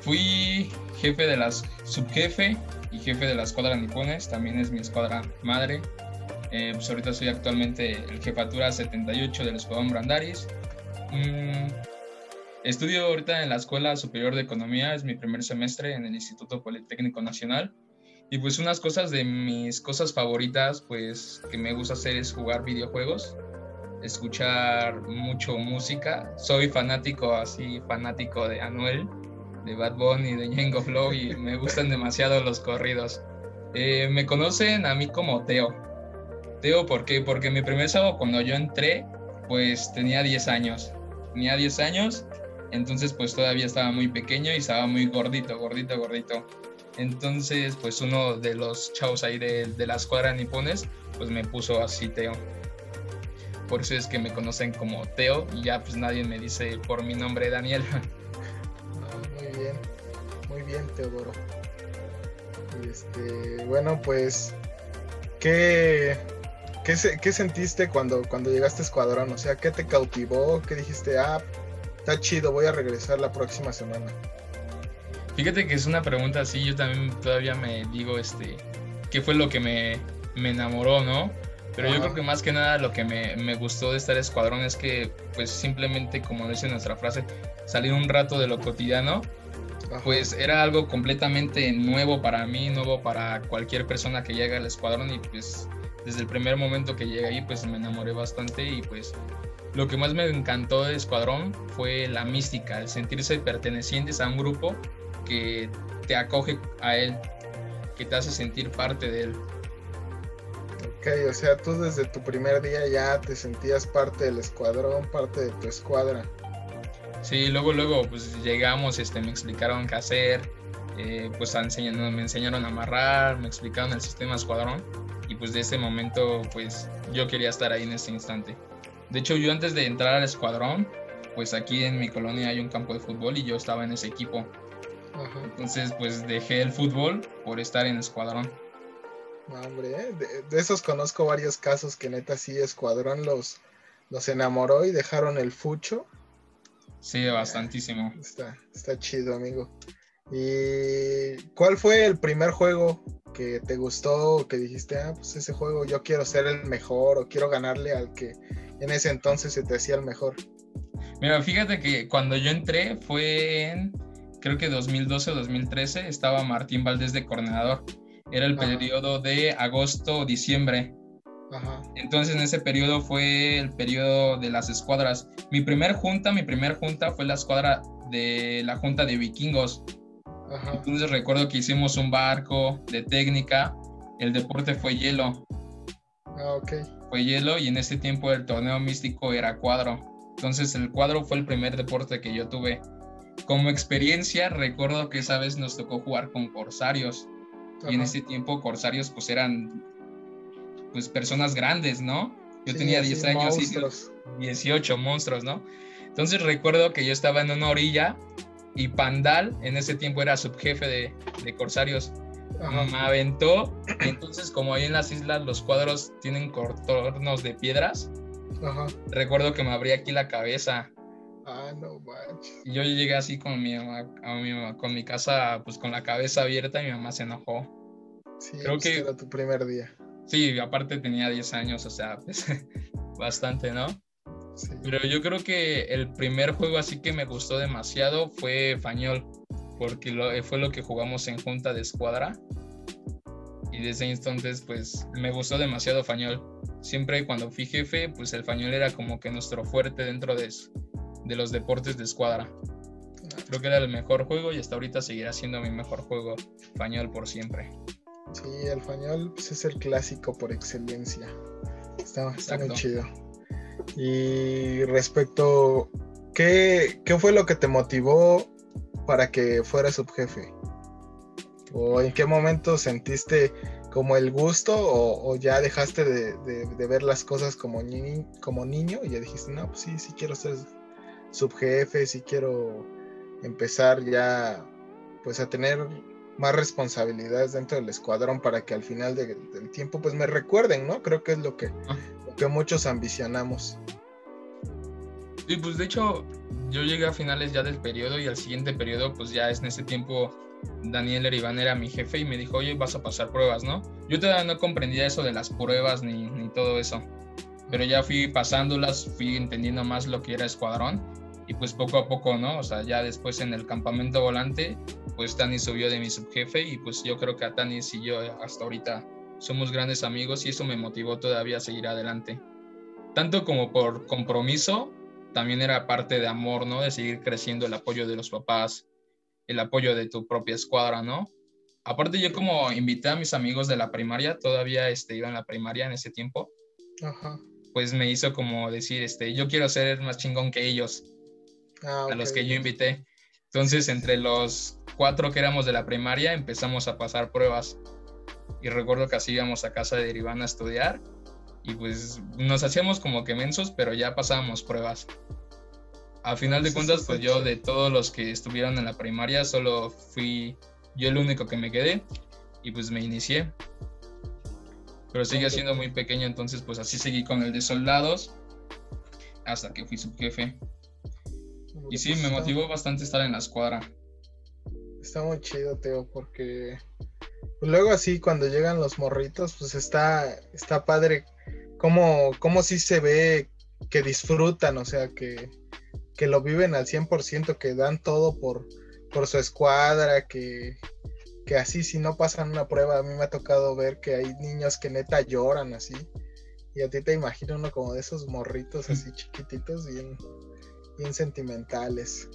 Fui jefe de las subjefe y jefe de la escuadra Nipones, también es mi escuadra madre. Eh, pues ahorita soy actualmente el jefatura 78 del Escuadrón Brandaris. Mm, estudio ahorita en la Escuela Superior de Economía, es mi primer semestre en el Instituto Politécnico Nacional. Y pues unas cosas de mis cosas favoritas, pues que me gusta hacer es jugar videojuegos, escuchar mucho música. Soy fanático, así fanático de Anuel, de Bad Bunny, de Django Flow y me gustan demasiado los corridos. Eh, me conocen a mí como Teo. Digo, ¿por qué? Porque mi primer sábado cuando yo entré, pues tenía 10 años. Tenía 10 años, entonces pues todavía estaba muy pequeño y estaba muy gordito, gordito, gordito. Entonces, pues uno de los chavos ahí de, la escuadra nipones, pues me puso así Teo. Por eso es que me conocen como Teo y ya pues nadie me dice por mi nombre Daniel. muy bien, muy bien Teodoro. Este, bueno, pues, ¿qué, ¿Qué, ¿Qué, sentiste cuando, cuando llegaste a Escuadrón? O sea, ¿qué te cautivó? ¿Qué dijiste? Ah, está chido, voy a regresar la próxima semana. Fíjate que es una pregunta así, yo también todavía me digo, este, ¿qué fue lo que me, me enamoró, no? Pero yo creo que más que nada lo que me, me, gustó de estar escuadrón es que, pues simplemente, como dice nuestra frase, salir un rato de lo cotidiano, pues era algo completamente nuevo para mí, nuevo para cualquier persona que llegue al escuadrón y pues desde el primer momento que llegué ahí, pues me enamoré bastante y pues lo que más me encantó de Escuadrón fue la mística, el sentirse pertenecientes a un grupo que te acoge a él, que te hace sentir parte de él. Ok, o sea, tú desde tu primer día ya te sentías parte del escuadrón, parte de tu escuadra. Sí, luego, luego, pues llegamos, este, me explicaron qué hacer, eh, pues enseñando, me enseñaron a amarrar, me explicaron el sistema escuadrón y pues de ese momento, pues yo quería estar ahí en ese instante. De hecho, yo antes de entrar al escuadrón, pues aquí en mi colonia hay un campo de fútbol y yo estaba en ese equipo. Entonces, pues dejé el fútbol por estar en escuadrón. hombre, ¿eh? de, esos conozco varios casos que neta sí, escuadrón los, los enamoró y dejaron el fucho. Sí, bastantísimo. Está, está chido, amigo. ¿Y cuál fue el primer juego que te gustó, que dijiste, ah, pues ese juego yo quiero ser el mejor o quiero ganarle al que en ese entonces se te hacía el mejor? Mira, fíjate que cuando yo entré fue en, creo que 2012 o 2013, estaba Martín Valdés de coordinador. Era el periodo de agosto diciembre. Ajá. Entonces en ese periodo fue el periodo de las escuadras. Mi primer junta, mi primer junta fue la escuadra de la junta de vikingos. Ajá. Entonces recuerdo que hicimos un barco de técnica. El deporte fue hielo. Ah, ok. Fue hielo y en ese tiempo el torneo místico era cuadro. Entonces el cuadro fue el primer deporte que yo tuve. Como experiencia, recuerdo que esa vez nos tocó jugar con corsarios. Y en ese tiempo corsarios pues eran pues personas grandes, ¿no? Yo tenía 10 años y 18 monstruos, ¿no? Entonces recuerdo que yo estaba en una orilla y Pandal en ese tiempo era subjefe de, de corsarios. Me aventó. entonces, como ahí en las islas los cuadros tienen contornos de piedras, Recuerdo que me abrí aquí la cabeza. Ah, no manches. Yo llegué así con mi mamá, con mi casa, pues con la cabeza abierta y mi mamá se enojó. Sí, creo pues, que era tu primer día. Sí, aparte tenía 10 años, o sea, pues, bastante, ¿no? Sí. Pero yo creo que el primer juego así que me gustó demasiado fue Fañol, porque fue lo que jugamos en junta de escuadra. Y desde entonces, pues me gustó demasiado Fañol siempre cuando fui jefe, pues el Fañol era como que nuestro fuerte dentro de, de los deportes de escuadra. Creo que era el mejor juego y hasta ahorita seguirá siendo mi mejor juego Fañol por siempre. Sí, el Fañol pues, es el clásico por excelencia. Está, muy chido. Y respecto, ¿qué, ¿qué fue lo que te motivó para que fueras subjefe? ¿O en qué momento sentiste como el gusto o, ya dejaste de, ver las cosas como, como niño y ya dijiste, no, pues sí, sí quiero ser subjefe, sí quiero empezar ya pues a tener más responsabilidades dentro del escuadrón para que al final del tiempo pues me recuerden, ¿no? Creo que es lo que, ah. lo que muchos ambicionamos. Sí, pues de hecho yo llegué a finales ya del periodo y al siguiente periodo pues ya es en ese tiempo Daniel Eribán era mi jefe y me dijo, oye, vas a pasar pruebas, ¿no? Yo todavía no comprendía eso de las pruebas ni, ni todo eso, pero ya fui pasándolas, fui entendiendo más lo que era escuadrón y pues poco a poco, ¿no? O sea, ya después en el campamento volante, pues Tani subió de mi subjefe y pues yo creo que a Tanis y yo hasta ahorita somos grandes amigos y eso me motivó todavía a seguir adelante. Tanto como por compromiso, también era parte de amor, ¿no? De seguir creciendo el apoyo de los papás, el apoyo de tu propia escuadra, ¿no? Aparte yo como invité a mis amigos de la primaria, todavía este, iba en la primaria en ese tiempo, pues me hizo como decir, este, yo quiero ser más chingón que ellos, ah, a los que yo invité. Entonces entre los cuatro que éramos de la primaria empezamos a pasar pruebas. Y recuerdo que así íbamos a casa de Irván a estudiar. Y pues nos hacíamos como que mensos, pero ya pasábamos pruebas. A final de cuentas, pues yo de todos los que estuvieron en la primaria, solo fui yo el único que me quedé. Y pues me inicié. Pero sigue siendo muy pequeño, entonces pues así seguí con el de soldados hasta que fui subjefe. Y sí, me motivó bastante estar en la escuadra. Está muy chido, Teo, porque luego así cuando llegan los morritos, pues está, está padre cómo, cómo sí se ve que disfrutan, o sea, que, que lo viven al 100%, que dan todo por, por su escuadra, que, que así si no pasan una prueba, a mí me ha tocado ver que hay niños que neta lloran así. Y a ti te imagino uno como de esos morritos así chiquititos, bien, bien sentimentales.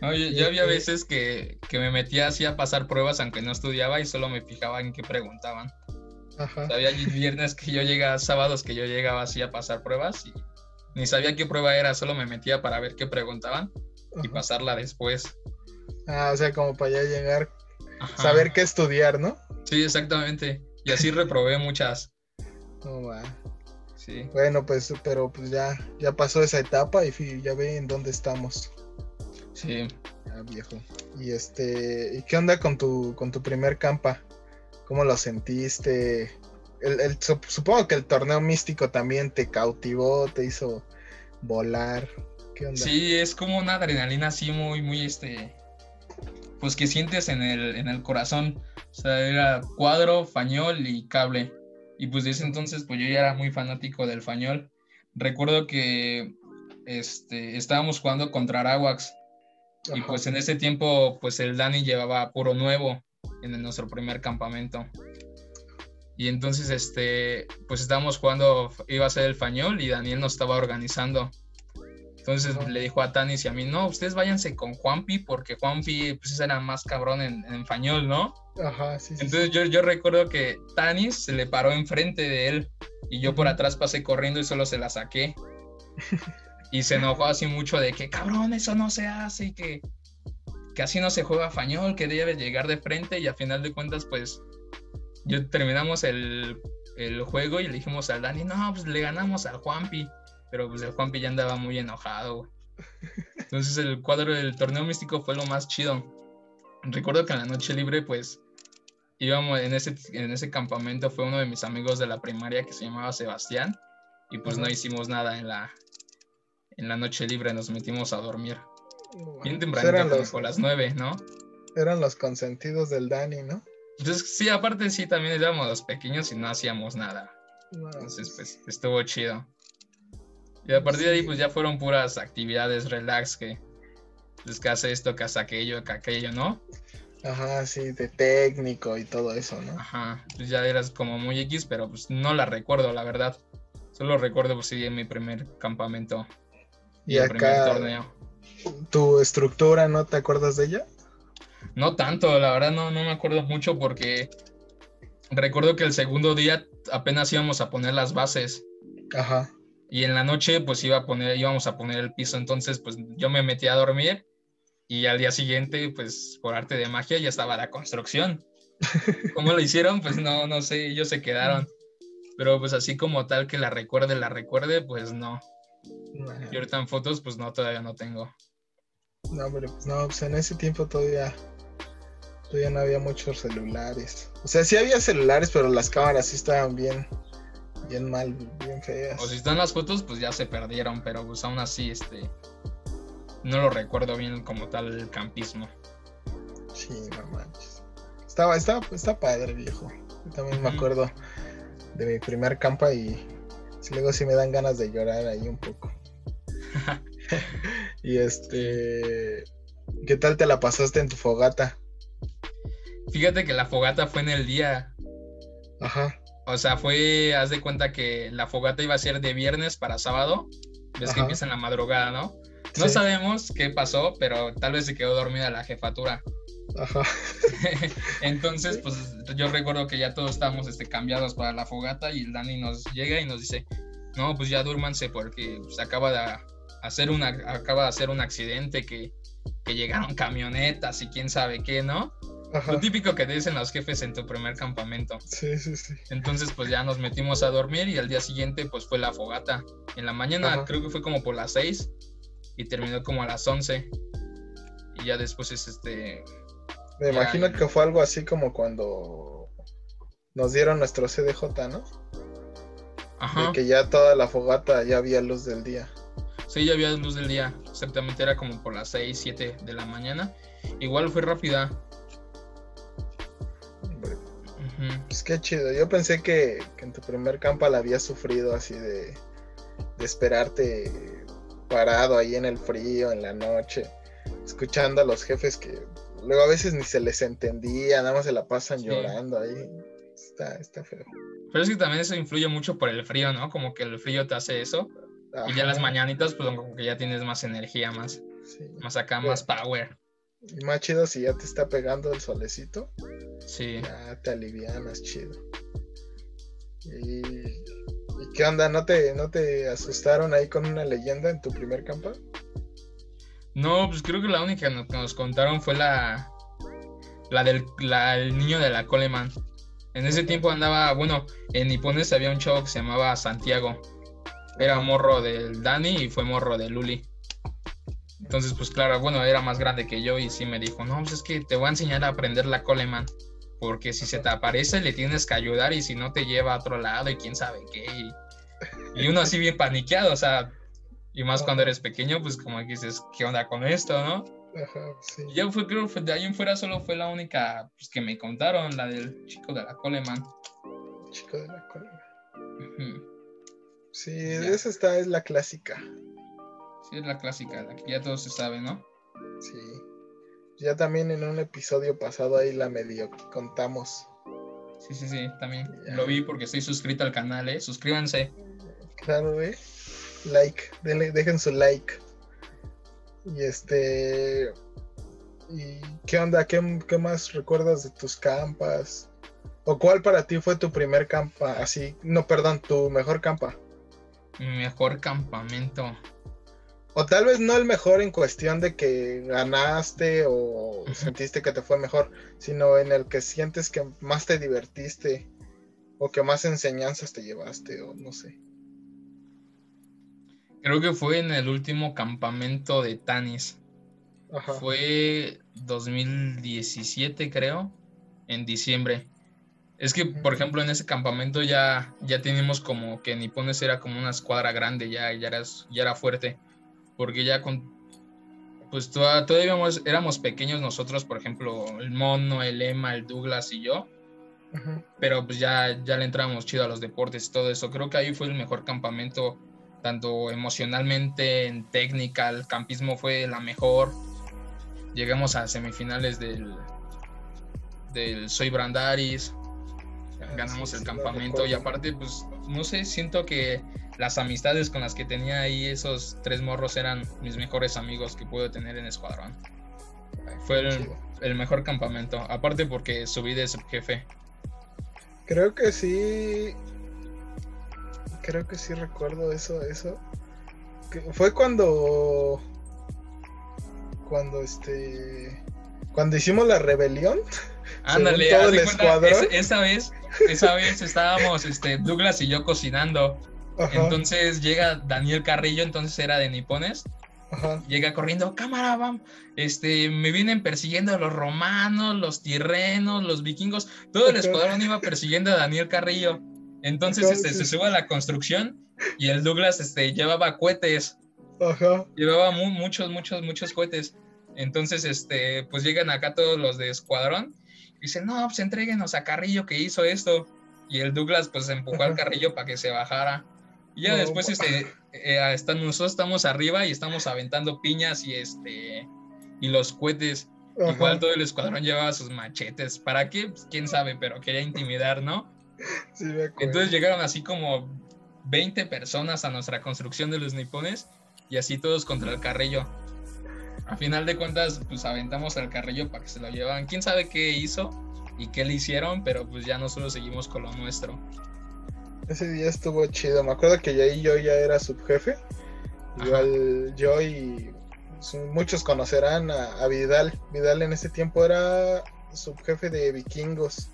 No, yo, había veces que, que, me metía así a pasar pruebas aunque no estudiaba y solo me fijaba en qué preguntaban. Ajá. Había viernes que yo llegaba, sábados que yo llegaba así a pasar pruebas y ni sabía qué prueba era, solo me metía para ver qué preguntaban y pasarla después. Ah, o sea, como para ya llegar, saber qué estudiar, ¿no? Sí, exactamente. Y así reprobé muchas. Va. Sí. Bueno, pues, pero pues ya, ya pasó esa etapa y ya ve en dónde estamos. Sí. Ya, viejo. Y este, ¿y qué onda con tu, con tu primer campa? ¿Cómo lo sentiste? El, supongo que el torneo místico también te cautivó, te hizo volar. ¿Qué onda? Sí, es como una adrenalina así muy, muy este. Pues que sientes en el, en el corazón. O sea, era cuadro, fañol y cable. Y pues desde entonces, pues yo ya era muy fanático del fañol. Recuerdo que este, estábamos jugando contra Arawax. Y pues en ese tiempo, pues el Dani llevaba puro nuevo en nuestro primer campamento. Y entonces, este, pues estábamos jugando, iba a ser el fañol y Daniel nos estaba organizando. Entonces le dijo a Tanis y a mí, no, ustedes váyanse con Juanpi, porque Juanpi pues era más cabrón en, en Fañol, ¿no? Ajá, sí, Entonces Yo, yo recuerdo que Tanis se le paró enfrente de él y yo por atrás pasé corriendo y solo se la saqué. y se enojó así mucho de que, cabrón, eso no se hace y que, que así no se juega Fañol, que debe llegar de frente y a final de cuentas pues yo terminamos el, el juego y le dijimos al Dani, no, pues le ganamos al Juanpi pero pues el Juanpi ya andaba muy enojado, Entonces el cuadro del torneo místico fue lo más chido. Recuerdo que en la noche libre, pues, íbamos en ese, en ese campamento, fue uno de mis amigos de la primaria que se llamaba Sebastián, y pues no hicimos nada en la, en la noche libre, nos metimos a dormir. Bien temprano, como las nueve, ¿no? Eran los consentidos del Dani, ¿no? Entonces, sí, aparte sí, también éramos los pequeños y no hacíamos nada. Entonces, pues, estuvo chido. Y a partir de ahí, pues ya fueron puras actividades relax que, pues que hace esto, que hace aquello, que aquello, ¿no? Ajá, sí, de técnico y todo eso, ¿no? Ajá, pues ya eras como muy X, pero pues no la recuerdo, la verdad. Solo recuerdo, pues sí, en mi primer campamento. Y, el primer torneo. ¿Tu estructura, no te acuerdas de ella? No tanto, la verdad no, no me acuerdo mucho porque recuerdo que el segundo día apenas íbamos a poner las bases. Ajá y en la noche pues iba a poner, íbamos a poner el piso, entonces pues yo me metí a dormir y al día siguiente pues por arte de magia ya estaba la construcción. ¿Cómo lo hicieron? Pues no, no sé, ellos se quedaron. Pero pues así como tal que la recuerde, la recuerde, pues no. Y ahorita en fotos pues no, todavía no tengo. No, pero pues no, pues en ese tiempo todavía, todavía no había muchos celulares. O sea, sí había celulares, pero las cámaras sí estaban bien, bien mal, bien feas. O si están las fotos, pues ya se perdieron, pero pues aún así, este, no lo recuerdo bien como tal el campismo. Sí, no manches. Estaba, está, está padre, viejo. Yo también me acuerdo de mi primer campa y luego sí me dan ganas de llorar ahí un poco. y este, ¿qué tal te la pasaste en tu fogata? Fíjate que la fogata fue en el día. Ajá. O sea, fue, haz de cuenta que la fogata iba a ser de viernes para sábado. Ves que empieza en la madrugada, ¿no? No sabemos qué pasó, pero tal vez se quedó dormida la jefatura. Ajá. Entonces, pues yo recuerdo que ya todos estábamos este, cambiados para la fogata y el Dani nos llega y nos dice, no, pues ya duérmanse porque se acaba de hacer una, acaba de hacer un accidente que, que llegaron camionetas y quién sabe qué, ¿no? Lo típico que te dicen los jefes en tu primer campamento. Sí, sí, sí. Entonces, pues ya nos metimos a dormir y al día siguiente, pues fue la fogata. En la mañana creo que fue como por las 6 y terminó como a las 11. Y ya después es este. Me imagino que fue algo así como cuando nos dieron nuestro CDJ, ¿no? Ajá. que ya toda la fogata ya había luz del día. Sí, ya había luz del día. Exactamente era como por las 6, 7 de la mañana. Igual fue rápida Pues qué chido. Yo pensé que, en tu primer campo la habías sufrido así de, esperarte parado ahí en el frío, en la noche, escuchando a los jefes que luego a veces ni se les entendía, nada más se la pasan llorando ahí. Está, está feo. Pero es que también eso influye mucho por el frío, ¿no? Como que el frío te hace eso. Y ya las mañanitas, pues como que ya tienes más energía, más, más acá, más power. Y más chido si ya te está pegando el solecito. Sí. Ya te alivianas, chido. ¿Y, y qué onda? ¿No te, ¿No te asustaron ahí con una leyenda en tu primer campa? No, pues creo que la única que nos contaron fue la, la del el niño de la Coleman. En ese tiempo andaba, bueno, en Nipones había un chavo que se llamaba Santiago. Era morro del Dani y fue morro de Luli. Entonces, pues claro, bueno, era más grande que yo y sí me dijo, no, pues es que te voy a enseñar a aprender la Coleman. Porque si se te aparece le tienes que ayudar y si no te lleva a otro lado y quién sabe qué. Y, y uno así bien paniqueado, o sea, y más cuando eres pequeño, pues como que dices, ¿qué onda con esto, no? Ajá, sí. Y yo fue, creo que de ahí en fuera solo fue la única pues, que me contaron, la del chico de la Coleman. Chico de la Coleman. Sí, esa está, es la clásica. Sí, es la clásica, la que ya todos se saben, ¿no? Sí. Ya también en un episodio pasado ahí la medio contamos. Sí, sí, sí, también lo vi porque estoy suscrito al canal, ¿eh? Suscríbanse. Claro, ¿eh? like, dejen su like. Y este. ¿Y qué onda? ¿Qué, más recuerdas de tus campas? ¿O cuál para ti fue tu primer campa? Así, no, perdón, tu mejor campa. Mi mejor campamento. O tal vez no el mejor en cuestión de que ganaste o sentiste que te fue mejor, sino en el que sientes que más te divertiste o que más enseñanzas te llevaste o no sé. Creo que fue en el último campamento de Tanis. Fue 2017, creo, en diciembre. Es que, por ejemplo, en ese campamento ya, ya teníamos como que Nipones era como una escuadra grande, ya, ya, era, ya era fuerte. Porque ya con. Pues todavía éramos, pequeños nosotros, por ejemplo, el Mono, el Emma, el Douglas y yo. Pero pues ya, ya le entrábamos chido a los deportes y todo eso. Creo que ahí fue el mejor campamento tanto emocionalmente, en técnica, el campismo fue la mejor. Llegamos a semifinales del, del Soy Brandaris, ah, ganamos el campamento y aparte, pues, no sé, siento que las amistades con las que tenía ahí esos tres morros eran mis mejores amigos que pude tener en Escuadrón. Fue el, el mejor campamento, aparte porque subí de subjefe. Creo que sí, creo que sí recuerdo eso, eso. fue cuando. Cuando este. Cuando hicimos la rebelión. Ándale, todo el escuadrón. esa vez, esa vez estábamos este, Douglas y yo cocinando. Entonces llega Daniel Carrillo, entonces era de Nipones. Llega corriendo, cámara. Este, me vienen persiguiendo los romanos, los tirrenos, los vikingos. Todo el escuadrón iba persiguiendo a Daniel Carrillo. Entonces este, se sube a la construcción y el Douglas este, llevaba cohetes. Ajá. Llevaba muchos, muchos, muchos cohetes. Entonces, este, pues llegan acá todos los de escuadrón y dicen, no, pues entréguenos a Carrillo que hizo esto. Y el Douglas pues empujó al Carrillo para que se bajara. Y ya después, este, eh, nosotros estamos arriba y estamos aventando piñas y este, y los cohetes. Igual todo el escuadrón llevaba sus machetes. ¿Para qué? Pues, quién sabe, pero quería intimidar, ¿no? Entonces llegaron así como 20 personas a nuestra construcción de los nipones y así todos contra el carrillo. A final de cuentas, pues aventamos al carrillo para que se lo llevaran. Quién sabe qué hizo y qué le hicieron, pero pues ya nosotros seguimos con lo nuestro. Ese día estuvo chido. Me acuerdo que ahí yo ya era subjefe. Igual yo y muchos conocerán a Vidal. Vidal en ese tiempo era subjefe de vikingos.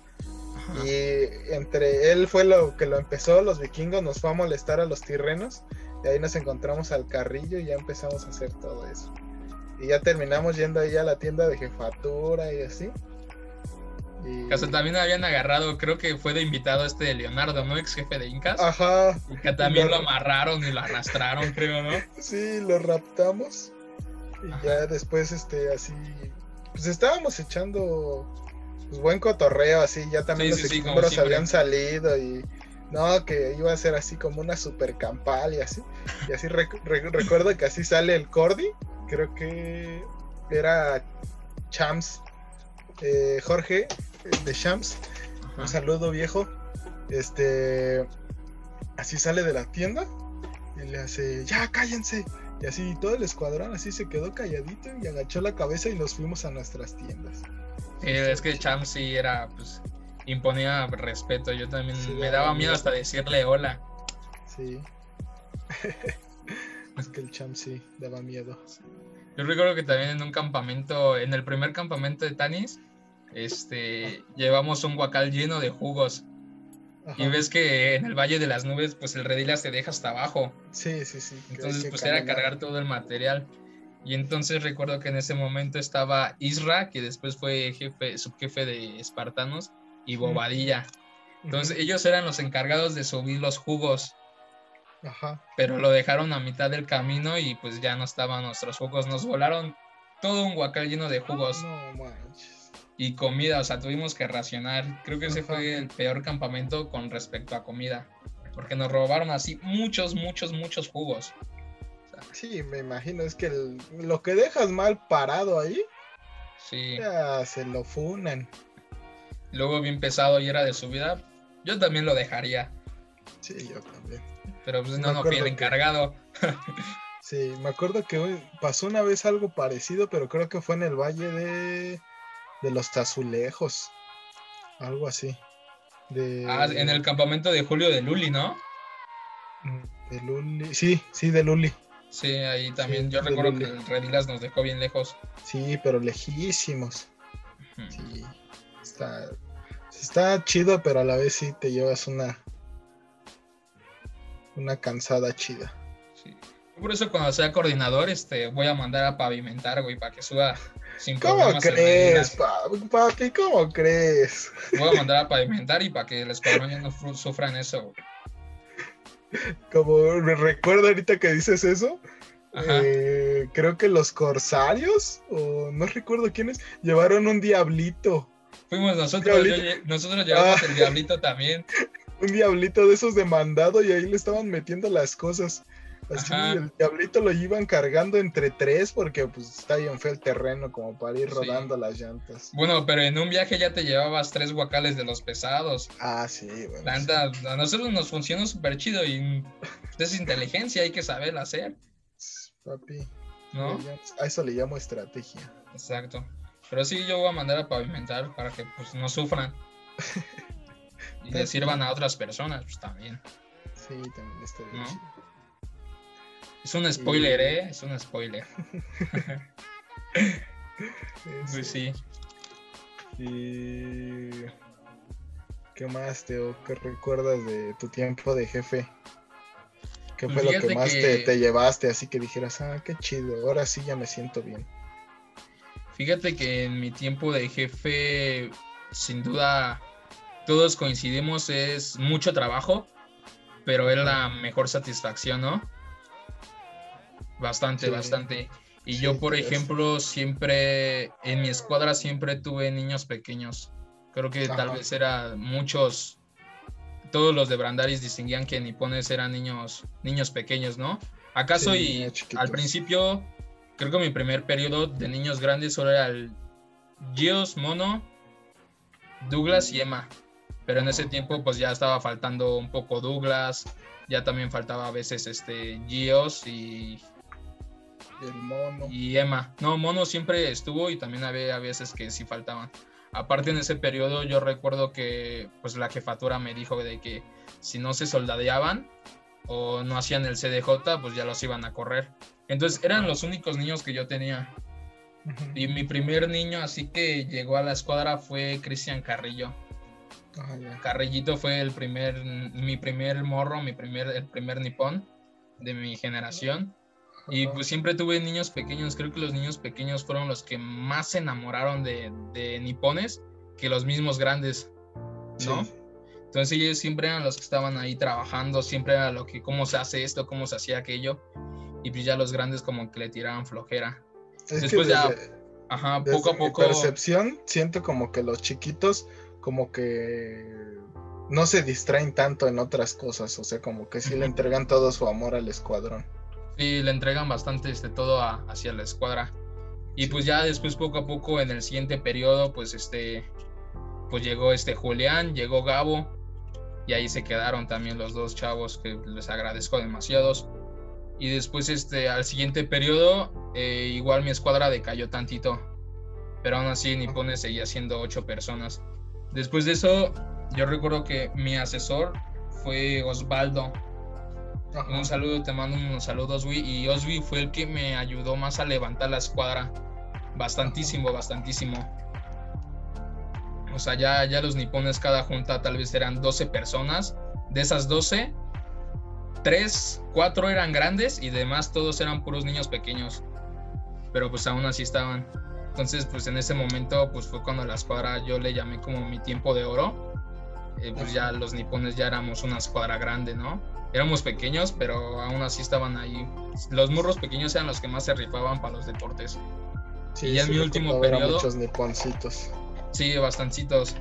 Y entre él fue lo que lo empezó, los vikingos nos fue a molestar a los tirrenos, y ahí nos encontramos al carrillo y ya empezamos a hacer todo eso. Y ya terminamos yendo ahí a la tienda de jefatura y así. Y... también habían agarrado, creo que fue de invitado este de Leonardo, ¿no? Ex jefe de Incas. Ajá. Y que también lo... amarraron y lo arrastraron, creo, ¿no? Sí, lo raptamos. Y ya después, este, así. Pues estábamos echando pues buen cotorreo, así, ya también los sí, habían salido y no, que iba a ser así como una super campal y así. Y así recuerdo que así sale el Cordy, creo que era Champs, eh, Jorge de Champs, un saludo viejo. Este, así sale de la tienda y le hace, ya cállense. Y así todo el escuadrón así se quedó calladito y agachó la cabeza y nos fuimos a nuestras tiendas. es que Cham sí era, pues, imponía respeto. Yo también me daba miedo hasta decirle hola. Sí. es que el champ sí daba miedo. Yo recuerdo que también en un campamento, en el primer campamento de Tanis, este, llevamos un guacal lleno de jugos. Y ves que en el Valle de las Nubes, pues el Redilas se deja hasta abajo. Sí, sí, sí. Entonces, pues era cargar todo el material. Y entonces recuerdo que en ese momento estaba Isra, que después fue jefe, subjefe de Espartanos, y Bobadilla. Entonces ellos eran los encargados de subir los jugos. Ajá. Pero lo dejaron a mitad del camino y pues ya no estaban nuestros jugos. Nos volaron todo un guacal lleno de jugos. No manches. Y comida, o sea, tuvimos que racionar. Creo que ese fue el peor campamento con respecto a comida. Porque nos robaron así muchos, muchos, muchos jugos. sí, me imagino. Es que lo que dejas mal parado ahí. Sí. Ya se lo funan. Luego bien pesado y era de subida. Yo también lo dejaría. Sí, yo también. Pero pues no, no pide encargado. sí, me acuerdo que pasó una vez algo parecido, pero creo que fue en el valle de, de los Tazulejos. Algo así. De... Ah, en el campamento de Julio de Luli, ¿no? De Luli. Sí, sí, de Luli. Sí, ahí también. Yo recuerdo que el Redilas nos dejó bien lejos. Sí, pero lejísimos. Sí. Está, está chido, pero a la vez sí te llevas una, una cansada chida. Sí. Por eso cuando sea coordinador, este, voy a mandar a pavimentar, güey, para que suba sin ¿Cómo crees, papi? ¿Cómo crees? Voy a mandar a pavimentar y para que los escuadrón no sufran eso. Como me recuerdo ahorita que dices eso, eh, creo que los corsarios, o no recuerdo quiénes, llevaron un diablito. Fuimos nosotros, nosotros llevamos el diablito también un diablito de esos de mandado y ahí le estaban metiendo las cosas. Así el diablito lo iban cargando entre tres porque pues está bien feo el terreno como para ir rodando las llantas. Bueno, pero en un viaje ya te llevabas tres guacales de los pesados. Ah, sí, bueno. A nosotros nos funciona súper chido y es inteligencia, hay que saber hacer. Papi. ¿No? A eso le llamo estrategia. Exacto. Pero sí, yo voy a mandar a pavimentar para que pues no sufran. y le sirvan a otras personas, pues también. Sí, también está bien. Es un spoiler, ¿eh? Es un spoiler. pues sí. Y... ¿Qué más, Teo? ¿Qué recuerdas de tu tiempo de jefe? ¿Qué fue lo que más Te, te, llevaste? Así que dijeras, ah, qué chido, ahora sí ya me siento bien. Fíjate que en mi tiempo de jefe, sin duda, todos coincidimos, es mucho trabajo, pero es la mejor satisfacción, ¿no? Bastante, bastante. Y yo, por ejemplo, siempre, en mi escuadra siempre tuve niños pequeños. Creo que tal vez eran muchos, todos los de Brandaris distinguían que nipones eran niños, niños pequeños, ¿no? ¿Acaso y al principio, creo que mi primer periodo de niños grandes solo era el Gios, Mono, Douglas y Emma. Pero en ese tiempo pues ya estaba faltando un poco Douglas, ya también faltaba a veces este Gios y el mono. Y Emma. No, mono siempre estuvo y también había a veces que sí faltaban. Aparte en ese periodo yo recuerdo que pues la jefatura me dijo de que si no se soldadeaban o no hacían el CDJ, pues ya los iban a correr. Entonces eran los únicos niños que yo tenía. Y mi primer niño así que llegó a la escuadra fue Cristian Carrillo. Carrillito fue el primer, mi primer morro, mi primer, el primer nipón de mi generación. Y pues siempre tuve niños pequeños. Creo que los niños pequeños fueron los que más se enamoraron de, de nipones que los mismos grandes, ¿no? Entonces ellos siempre eran los que estaban ahí trabajando, siempre era lo que, cómo se hace esto, cómo se hacía aquello. Y pues ya los grandes como que le tiraban flojera. Después ya, ajá, poco a poco. percepción, siento como que los chiquitos como que no se distraen tanto en otras cosas, o sea, como que sí le entregan todo su amor al escuadrón. Sí, le entregan bastante este, todo hacia la escuadra. Y pues ya después poco a poco en el siguiente periodo, pues este, pues llegó este Julián, llegó Gabo, y ahí se quedaron también los dos chavos que les agradezco demasiados. Y después este, al siguiente periodo, eh, igual mi escuadra decayó tantito, pero aún así Nipones seguía siendo ocho personas. Después de eso, yo recuerdo que mi asesor fue Osvaldo. Un saludo, te mando unos saludos, Oswi. Y Oswi fue el que me ayudó más a levantar la escuadra. Bastantísimo, bastantísimo. O sea, ya, ya los nipones, cada junta tal vez eran 12 personas. De esas 12, 3, 4 eran grandes y demás todos eran puros niños pequeños. Pero pues aún así estaban. Entonces, pues en ese momento, pues fue cuando la escuadra yo le llamé como mi tiempo de oro. Eh, pues ya los nipones ya éramos una escuadra grande, ¿no? Éramos pequeños, pero aún así estaban ahí. Los murros pequeños eran los que más se rifaban para los deportes. Sí, y ya en mi último periodo. Muchos niponcitos. Sí, bastancitos.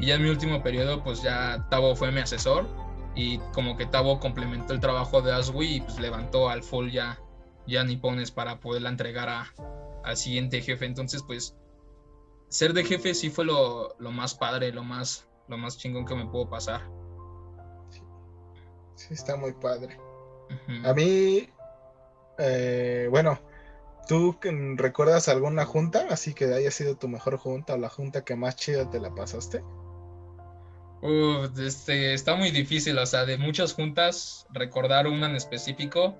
Y ya en mi último periodo, pues ya Tavo fue mi asesor. Y como que Tavo complementó el trabajo de Aswi y pues levantó al full ya, ya nipones para poderla entregar a, al siguiente jefe. Entonces, pues, ser de jefe sí fue lo, lo más padre, lo más, lo más chingón que me pudo pasar. Sí, está muy padre. A mí, eh, bueno, ¿tú recuerdas alguna junta? Así que haya sido tu mejor junta o la junta que más chida te la pasaste. este, está muy difícil, o sea, de muchas juntas, recordar una en específico,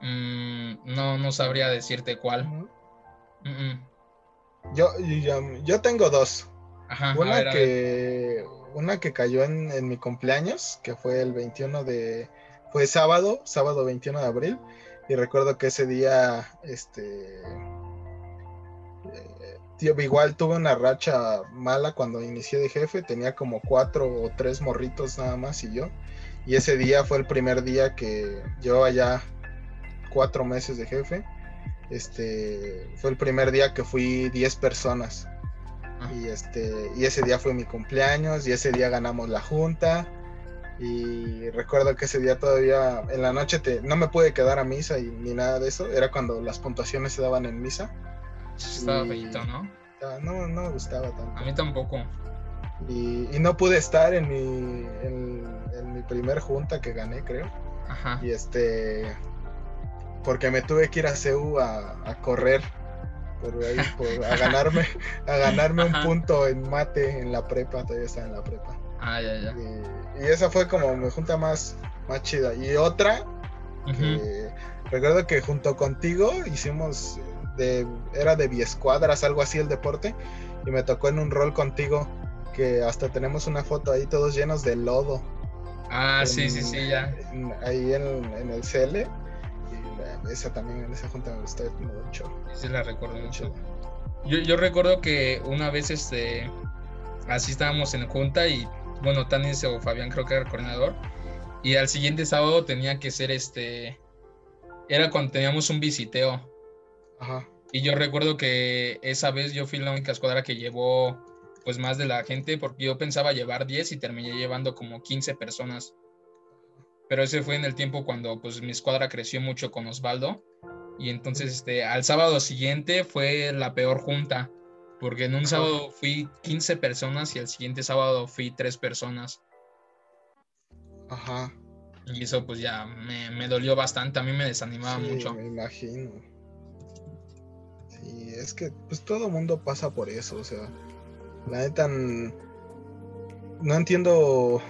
mm, no, no sabría decirte cuál. yo, yo, tengo dos. Una que una que cayó en, mi cumpleaños, que fue el 21 de, fue sábado, sábado 21 de abril, y recuerdo que ese día, este, eh, tío, igual tuve una racha mala cuando inicié de jefe, tenía como cuatro o tres morritos nada más y yo, y ese día fue el primer día que llevaba ya cuatro meses de jefe, este, fue el primer día que fui 10 personas y, este, y ese día fue mi cumpleaños y ese día ganamos la junta. Y recuerdo que ese día todavía en la noche te, no me pude quedar a misa y ni nada de eso. Era cuando las puntuaciones se daban en misa. Estaba feito, ¿no? No, no me gustaba tanto. A mí tampoco. Y, no pude estar en mi, en, mi primer junta que gané, creo. Ajá. Y este. Porque me tuve que ir a CEU a, a correr por ahí, a ganarme, a ganarme un punto en mate en la prepa, todavía estaba en la prepa. Ah, ya, ya. Y, esa fue como mi junta más, más chida. Y otra, recuerdo que junto contigo hicimos, de, era de biescuadras, algo así el deporte, y me tocó en un rol contigo, que hasta tenemos una foto ahí todos llenos de lodo. Ah, sí, sí, sí, ya. ahí en, en el CL esa también, en esa junta me gustó mucho. Sí, la recuerdo mucho. Yo, yo recuerdo que una vez este así estábamos en junta y bueno, Tanis o Fabián creo que era el coordinador. Y al siguiente sábado tenía que ser este. Era cuando teníamos un visiteo. Ajá. Y yo recuerdo que esa vez yo fui la única escuadra que llevó pues más de la gente porque yo pensaba llevar 10 y terminé llevando como 15 personas pero ese fue en el tiempo cuando pues mi escuadra creció mucho con Osvaldo y entonces este, al sábado siguiente fue la peor junta, porque en un sábado fui 15 personas y el siguiente sábado fui 3 personas. Ajá. Y eso pues ya me, dolió bastante, a mí me desanimaba sí, mucho. Me imagino. Sí, es que pues todo mundo pasa por eso, o sea, la neta no entiendo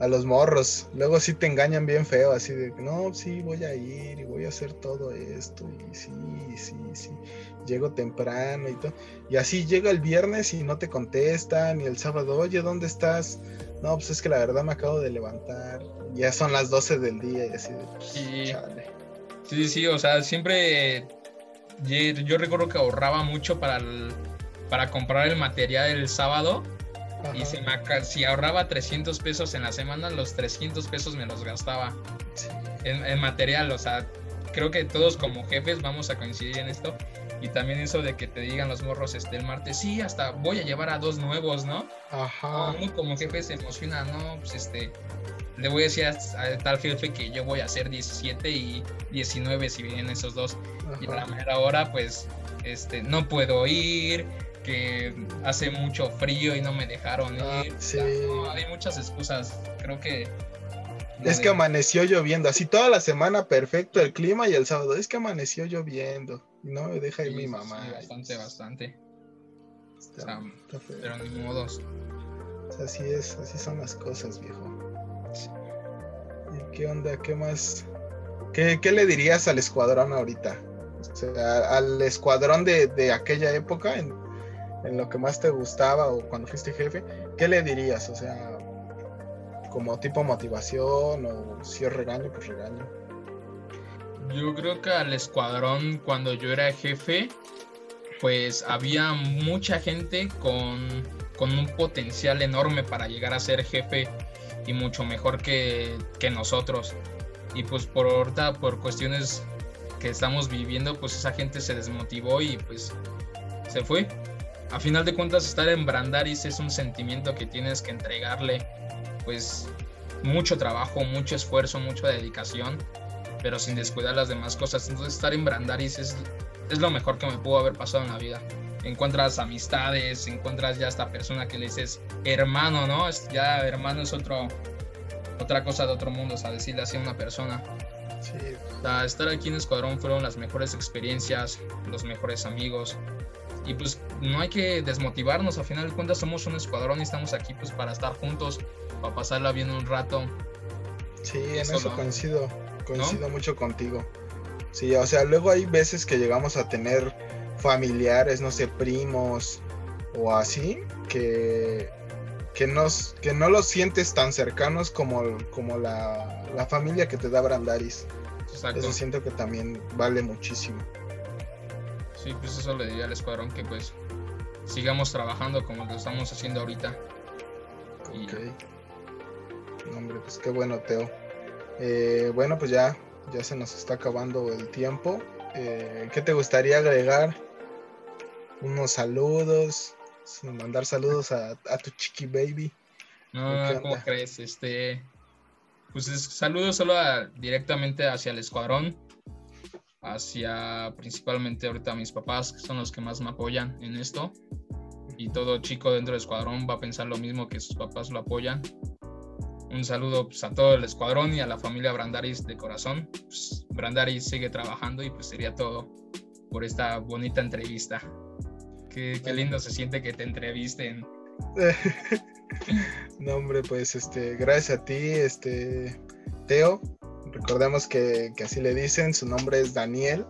a los morros. Luego sí te engañan bien feo, así de, no, sí, voy a ir y voy a hacer todo esto. Y sí, sí, sí, llego temprano y todo. Y así llega el viernes y no te contestan. Y el sábado, oye, ¿dónde estás? No, pues es que la verdad me acabo de levantar. Ya son las 12 del día y así de, pues, sí. Sí, sí, o sea, siempre yo recuerdo que ahorraba mucho para, para comprar el material el sábado y si, si ahorraba 300 pesos en la semana, los 300 pesos me los gastaba en, material. O sea, creo que todos como jefes vamos a coincidir en esto. Y también eso de que te digan los morros este, el martes, sí, hasta voy a llevar a dos nuevos, ¿no? Ajá. Uno como jefe se emociona, ¿no? Pues este, le voy a decir a, tal jefe que yo voy a hacer 17 y 19 si vienen esos dos. Y a la mera hora, pues, este, no puedo ir, que hace mucho frío y no me dejaron ah, ir. sí. hay muchas excusas. Creo que. Es que amaneció lloviendo, así toda la semana perfecto el clima y el sábado es que amaneció lloviendo. No me deja ir mi mamá. bastante, bastante. o sea, pero ni modos. Así es, así son las cosas, viejo. ¿Y qué onda? ¿Qué más? ¿Qué, le dirías al escuadrón ahorita? O sea, al escuadrón de, aquella época, en, en, lo que más te gustaba o cuando fuiste jefe, ¿qué le dirías? O sea, como tipo motivación o si es regaño, pues regaño. Yo creo que al escuadrón, cuando yo era jefe, pues había mucha gente con, un potencial enorme para llegar a ser jefe y mucho mejor que, nosotros. Y pues por ahorita, por cuestiones que estamos viviendo, pues esa gente se desmotivó y pues se fue. A final de cuentas, estar en Brandaris es un sentimiento que tienes que entregarle, pues, mucho trabajo, mucho esfuerzo, mucha dedicación, pero sin descuidar las demás cosas. Entonces, estar en Brandaris es es lo mejor que me pudo haber pasado en la vida. Encuentras amistades, encuentras ya esta persona que le dices hermano, ¿no? Ya hermano es otro, otra cosa de otro mundo, o sea, decirle así a una persona. Sí. estar aquí en Escuadrón fueron las mejores experiencias, los mejores amigos. Y pues no hay que desmotivarnos, a final de cuentas somos un escuadrón y estamos aquí pues para estar juntos, para pasarla bien un rato. Sí, en eso, coincido, coincido mucho contigo. Sí, o sea, luego hay veces que llegamos a tener familiares, no sé, primos o así, que, que, nos, que no los sientes tan cercanos como, como la, la familia que te da Brandaris. Exacto. Eso siento que también vale muchísimo. Sí, pues eso le diría al escuadrón que pues sigamos trabajando como lo estamos haciendo ahorita. Ok. hombre, pues qué bueno, Teo. Eh, bueno, pues ya ya se nos está acabando el tiempo. Eh, ¿Qué te gustaría agregar? Unos saludos, mandar saludos a, tu chiqui baby. No, ¿cómo crees? Este, pues saludos solo directamente hacia el escuadrón, hacia principalmente ahorita a mis papás, que son los que más me apoyan en esto. Y todo chico dentro del escuadrón va a pensar lo mismo que sus papás lo apoyan un saludo pues, a todo el escuadrón y a la familia Brandaris de corazón. Pues, Brandaris sigue trabajando y pues sería todo por esta bonita entrevista. Qué, lindo se siente que te entrevisten. no, hombre, pues este, gracias a ti, este, Teo. Recordemos que, que así le dicen, su nombre es Daniel,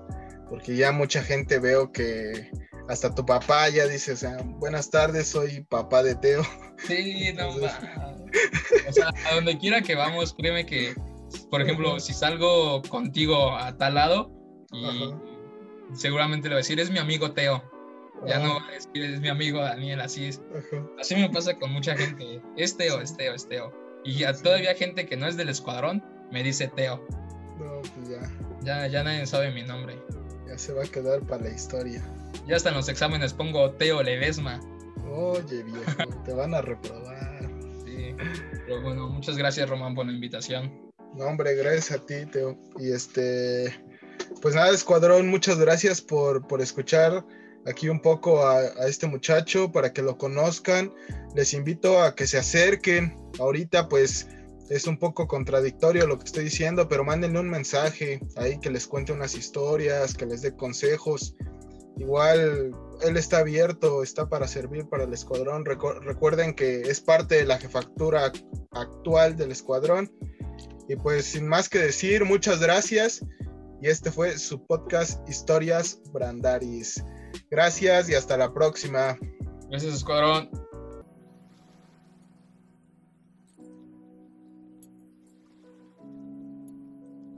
porque ya mucha gente veo que hasta tu papá ya dice, o sea, buenas tardes, soy papá de Teo. Sí, no O sea, a donde quiera que vamos, créeme que, por ejemplo, si salgo contigo a tal lado y seguramente le voy a decir, es mi amigo Teo. Ya no voy a decir, es mi amigo Daniel, así es. Así me pasa con mucha gente. Es Teo, es Teo, es Teo. Y a todavía gente que no es del escuadrón me dice Teo. No, pues ya. Ya, ya nadie sabe mi nombre. Ya se va a quedar para la historia. Ya hasta en los exámenes pongo Teo Ledesma. Oye, viejo, te van a reprobar. Sí, pero bueno, muchas gracias, Román, por la invitación. No, hombre, gracias a ti, Teo. Y este, pues nada, Escuadrón, muchas gracias por, por escuchar aquí un poco a, a, este muchacho para que lo conozcan. Les invito a que se acerquen. Ahorita, pues es un poco contradictorio lo que estoy diciendo, pero mándenle un mensaje ahí que les cuente unas historias, que les dé consejos. Igual él está abierto, está para servir para el escuadrón. recuerden que es parte de la jefatura actual del escuadrón. Y pues sin más que decir, muchas gracias. Y este fue su podcast Historias Brandaris. Gracias y hasta la próxima. Gracias, escuadrón.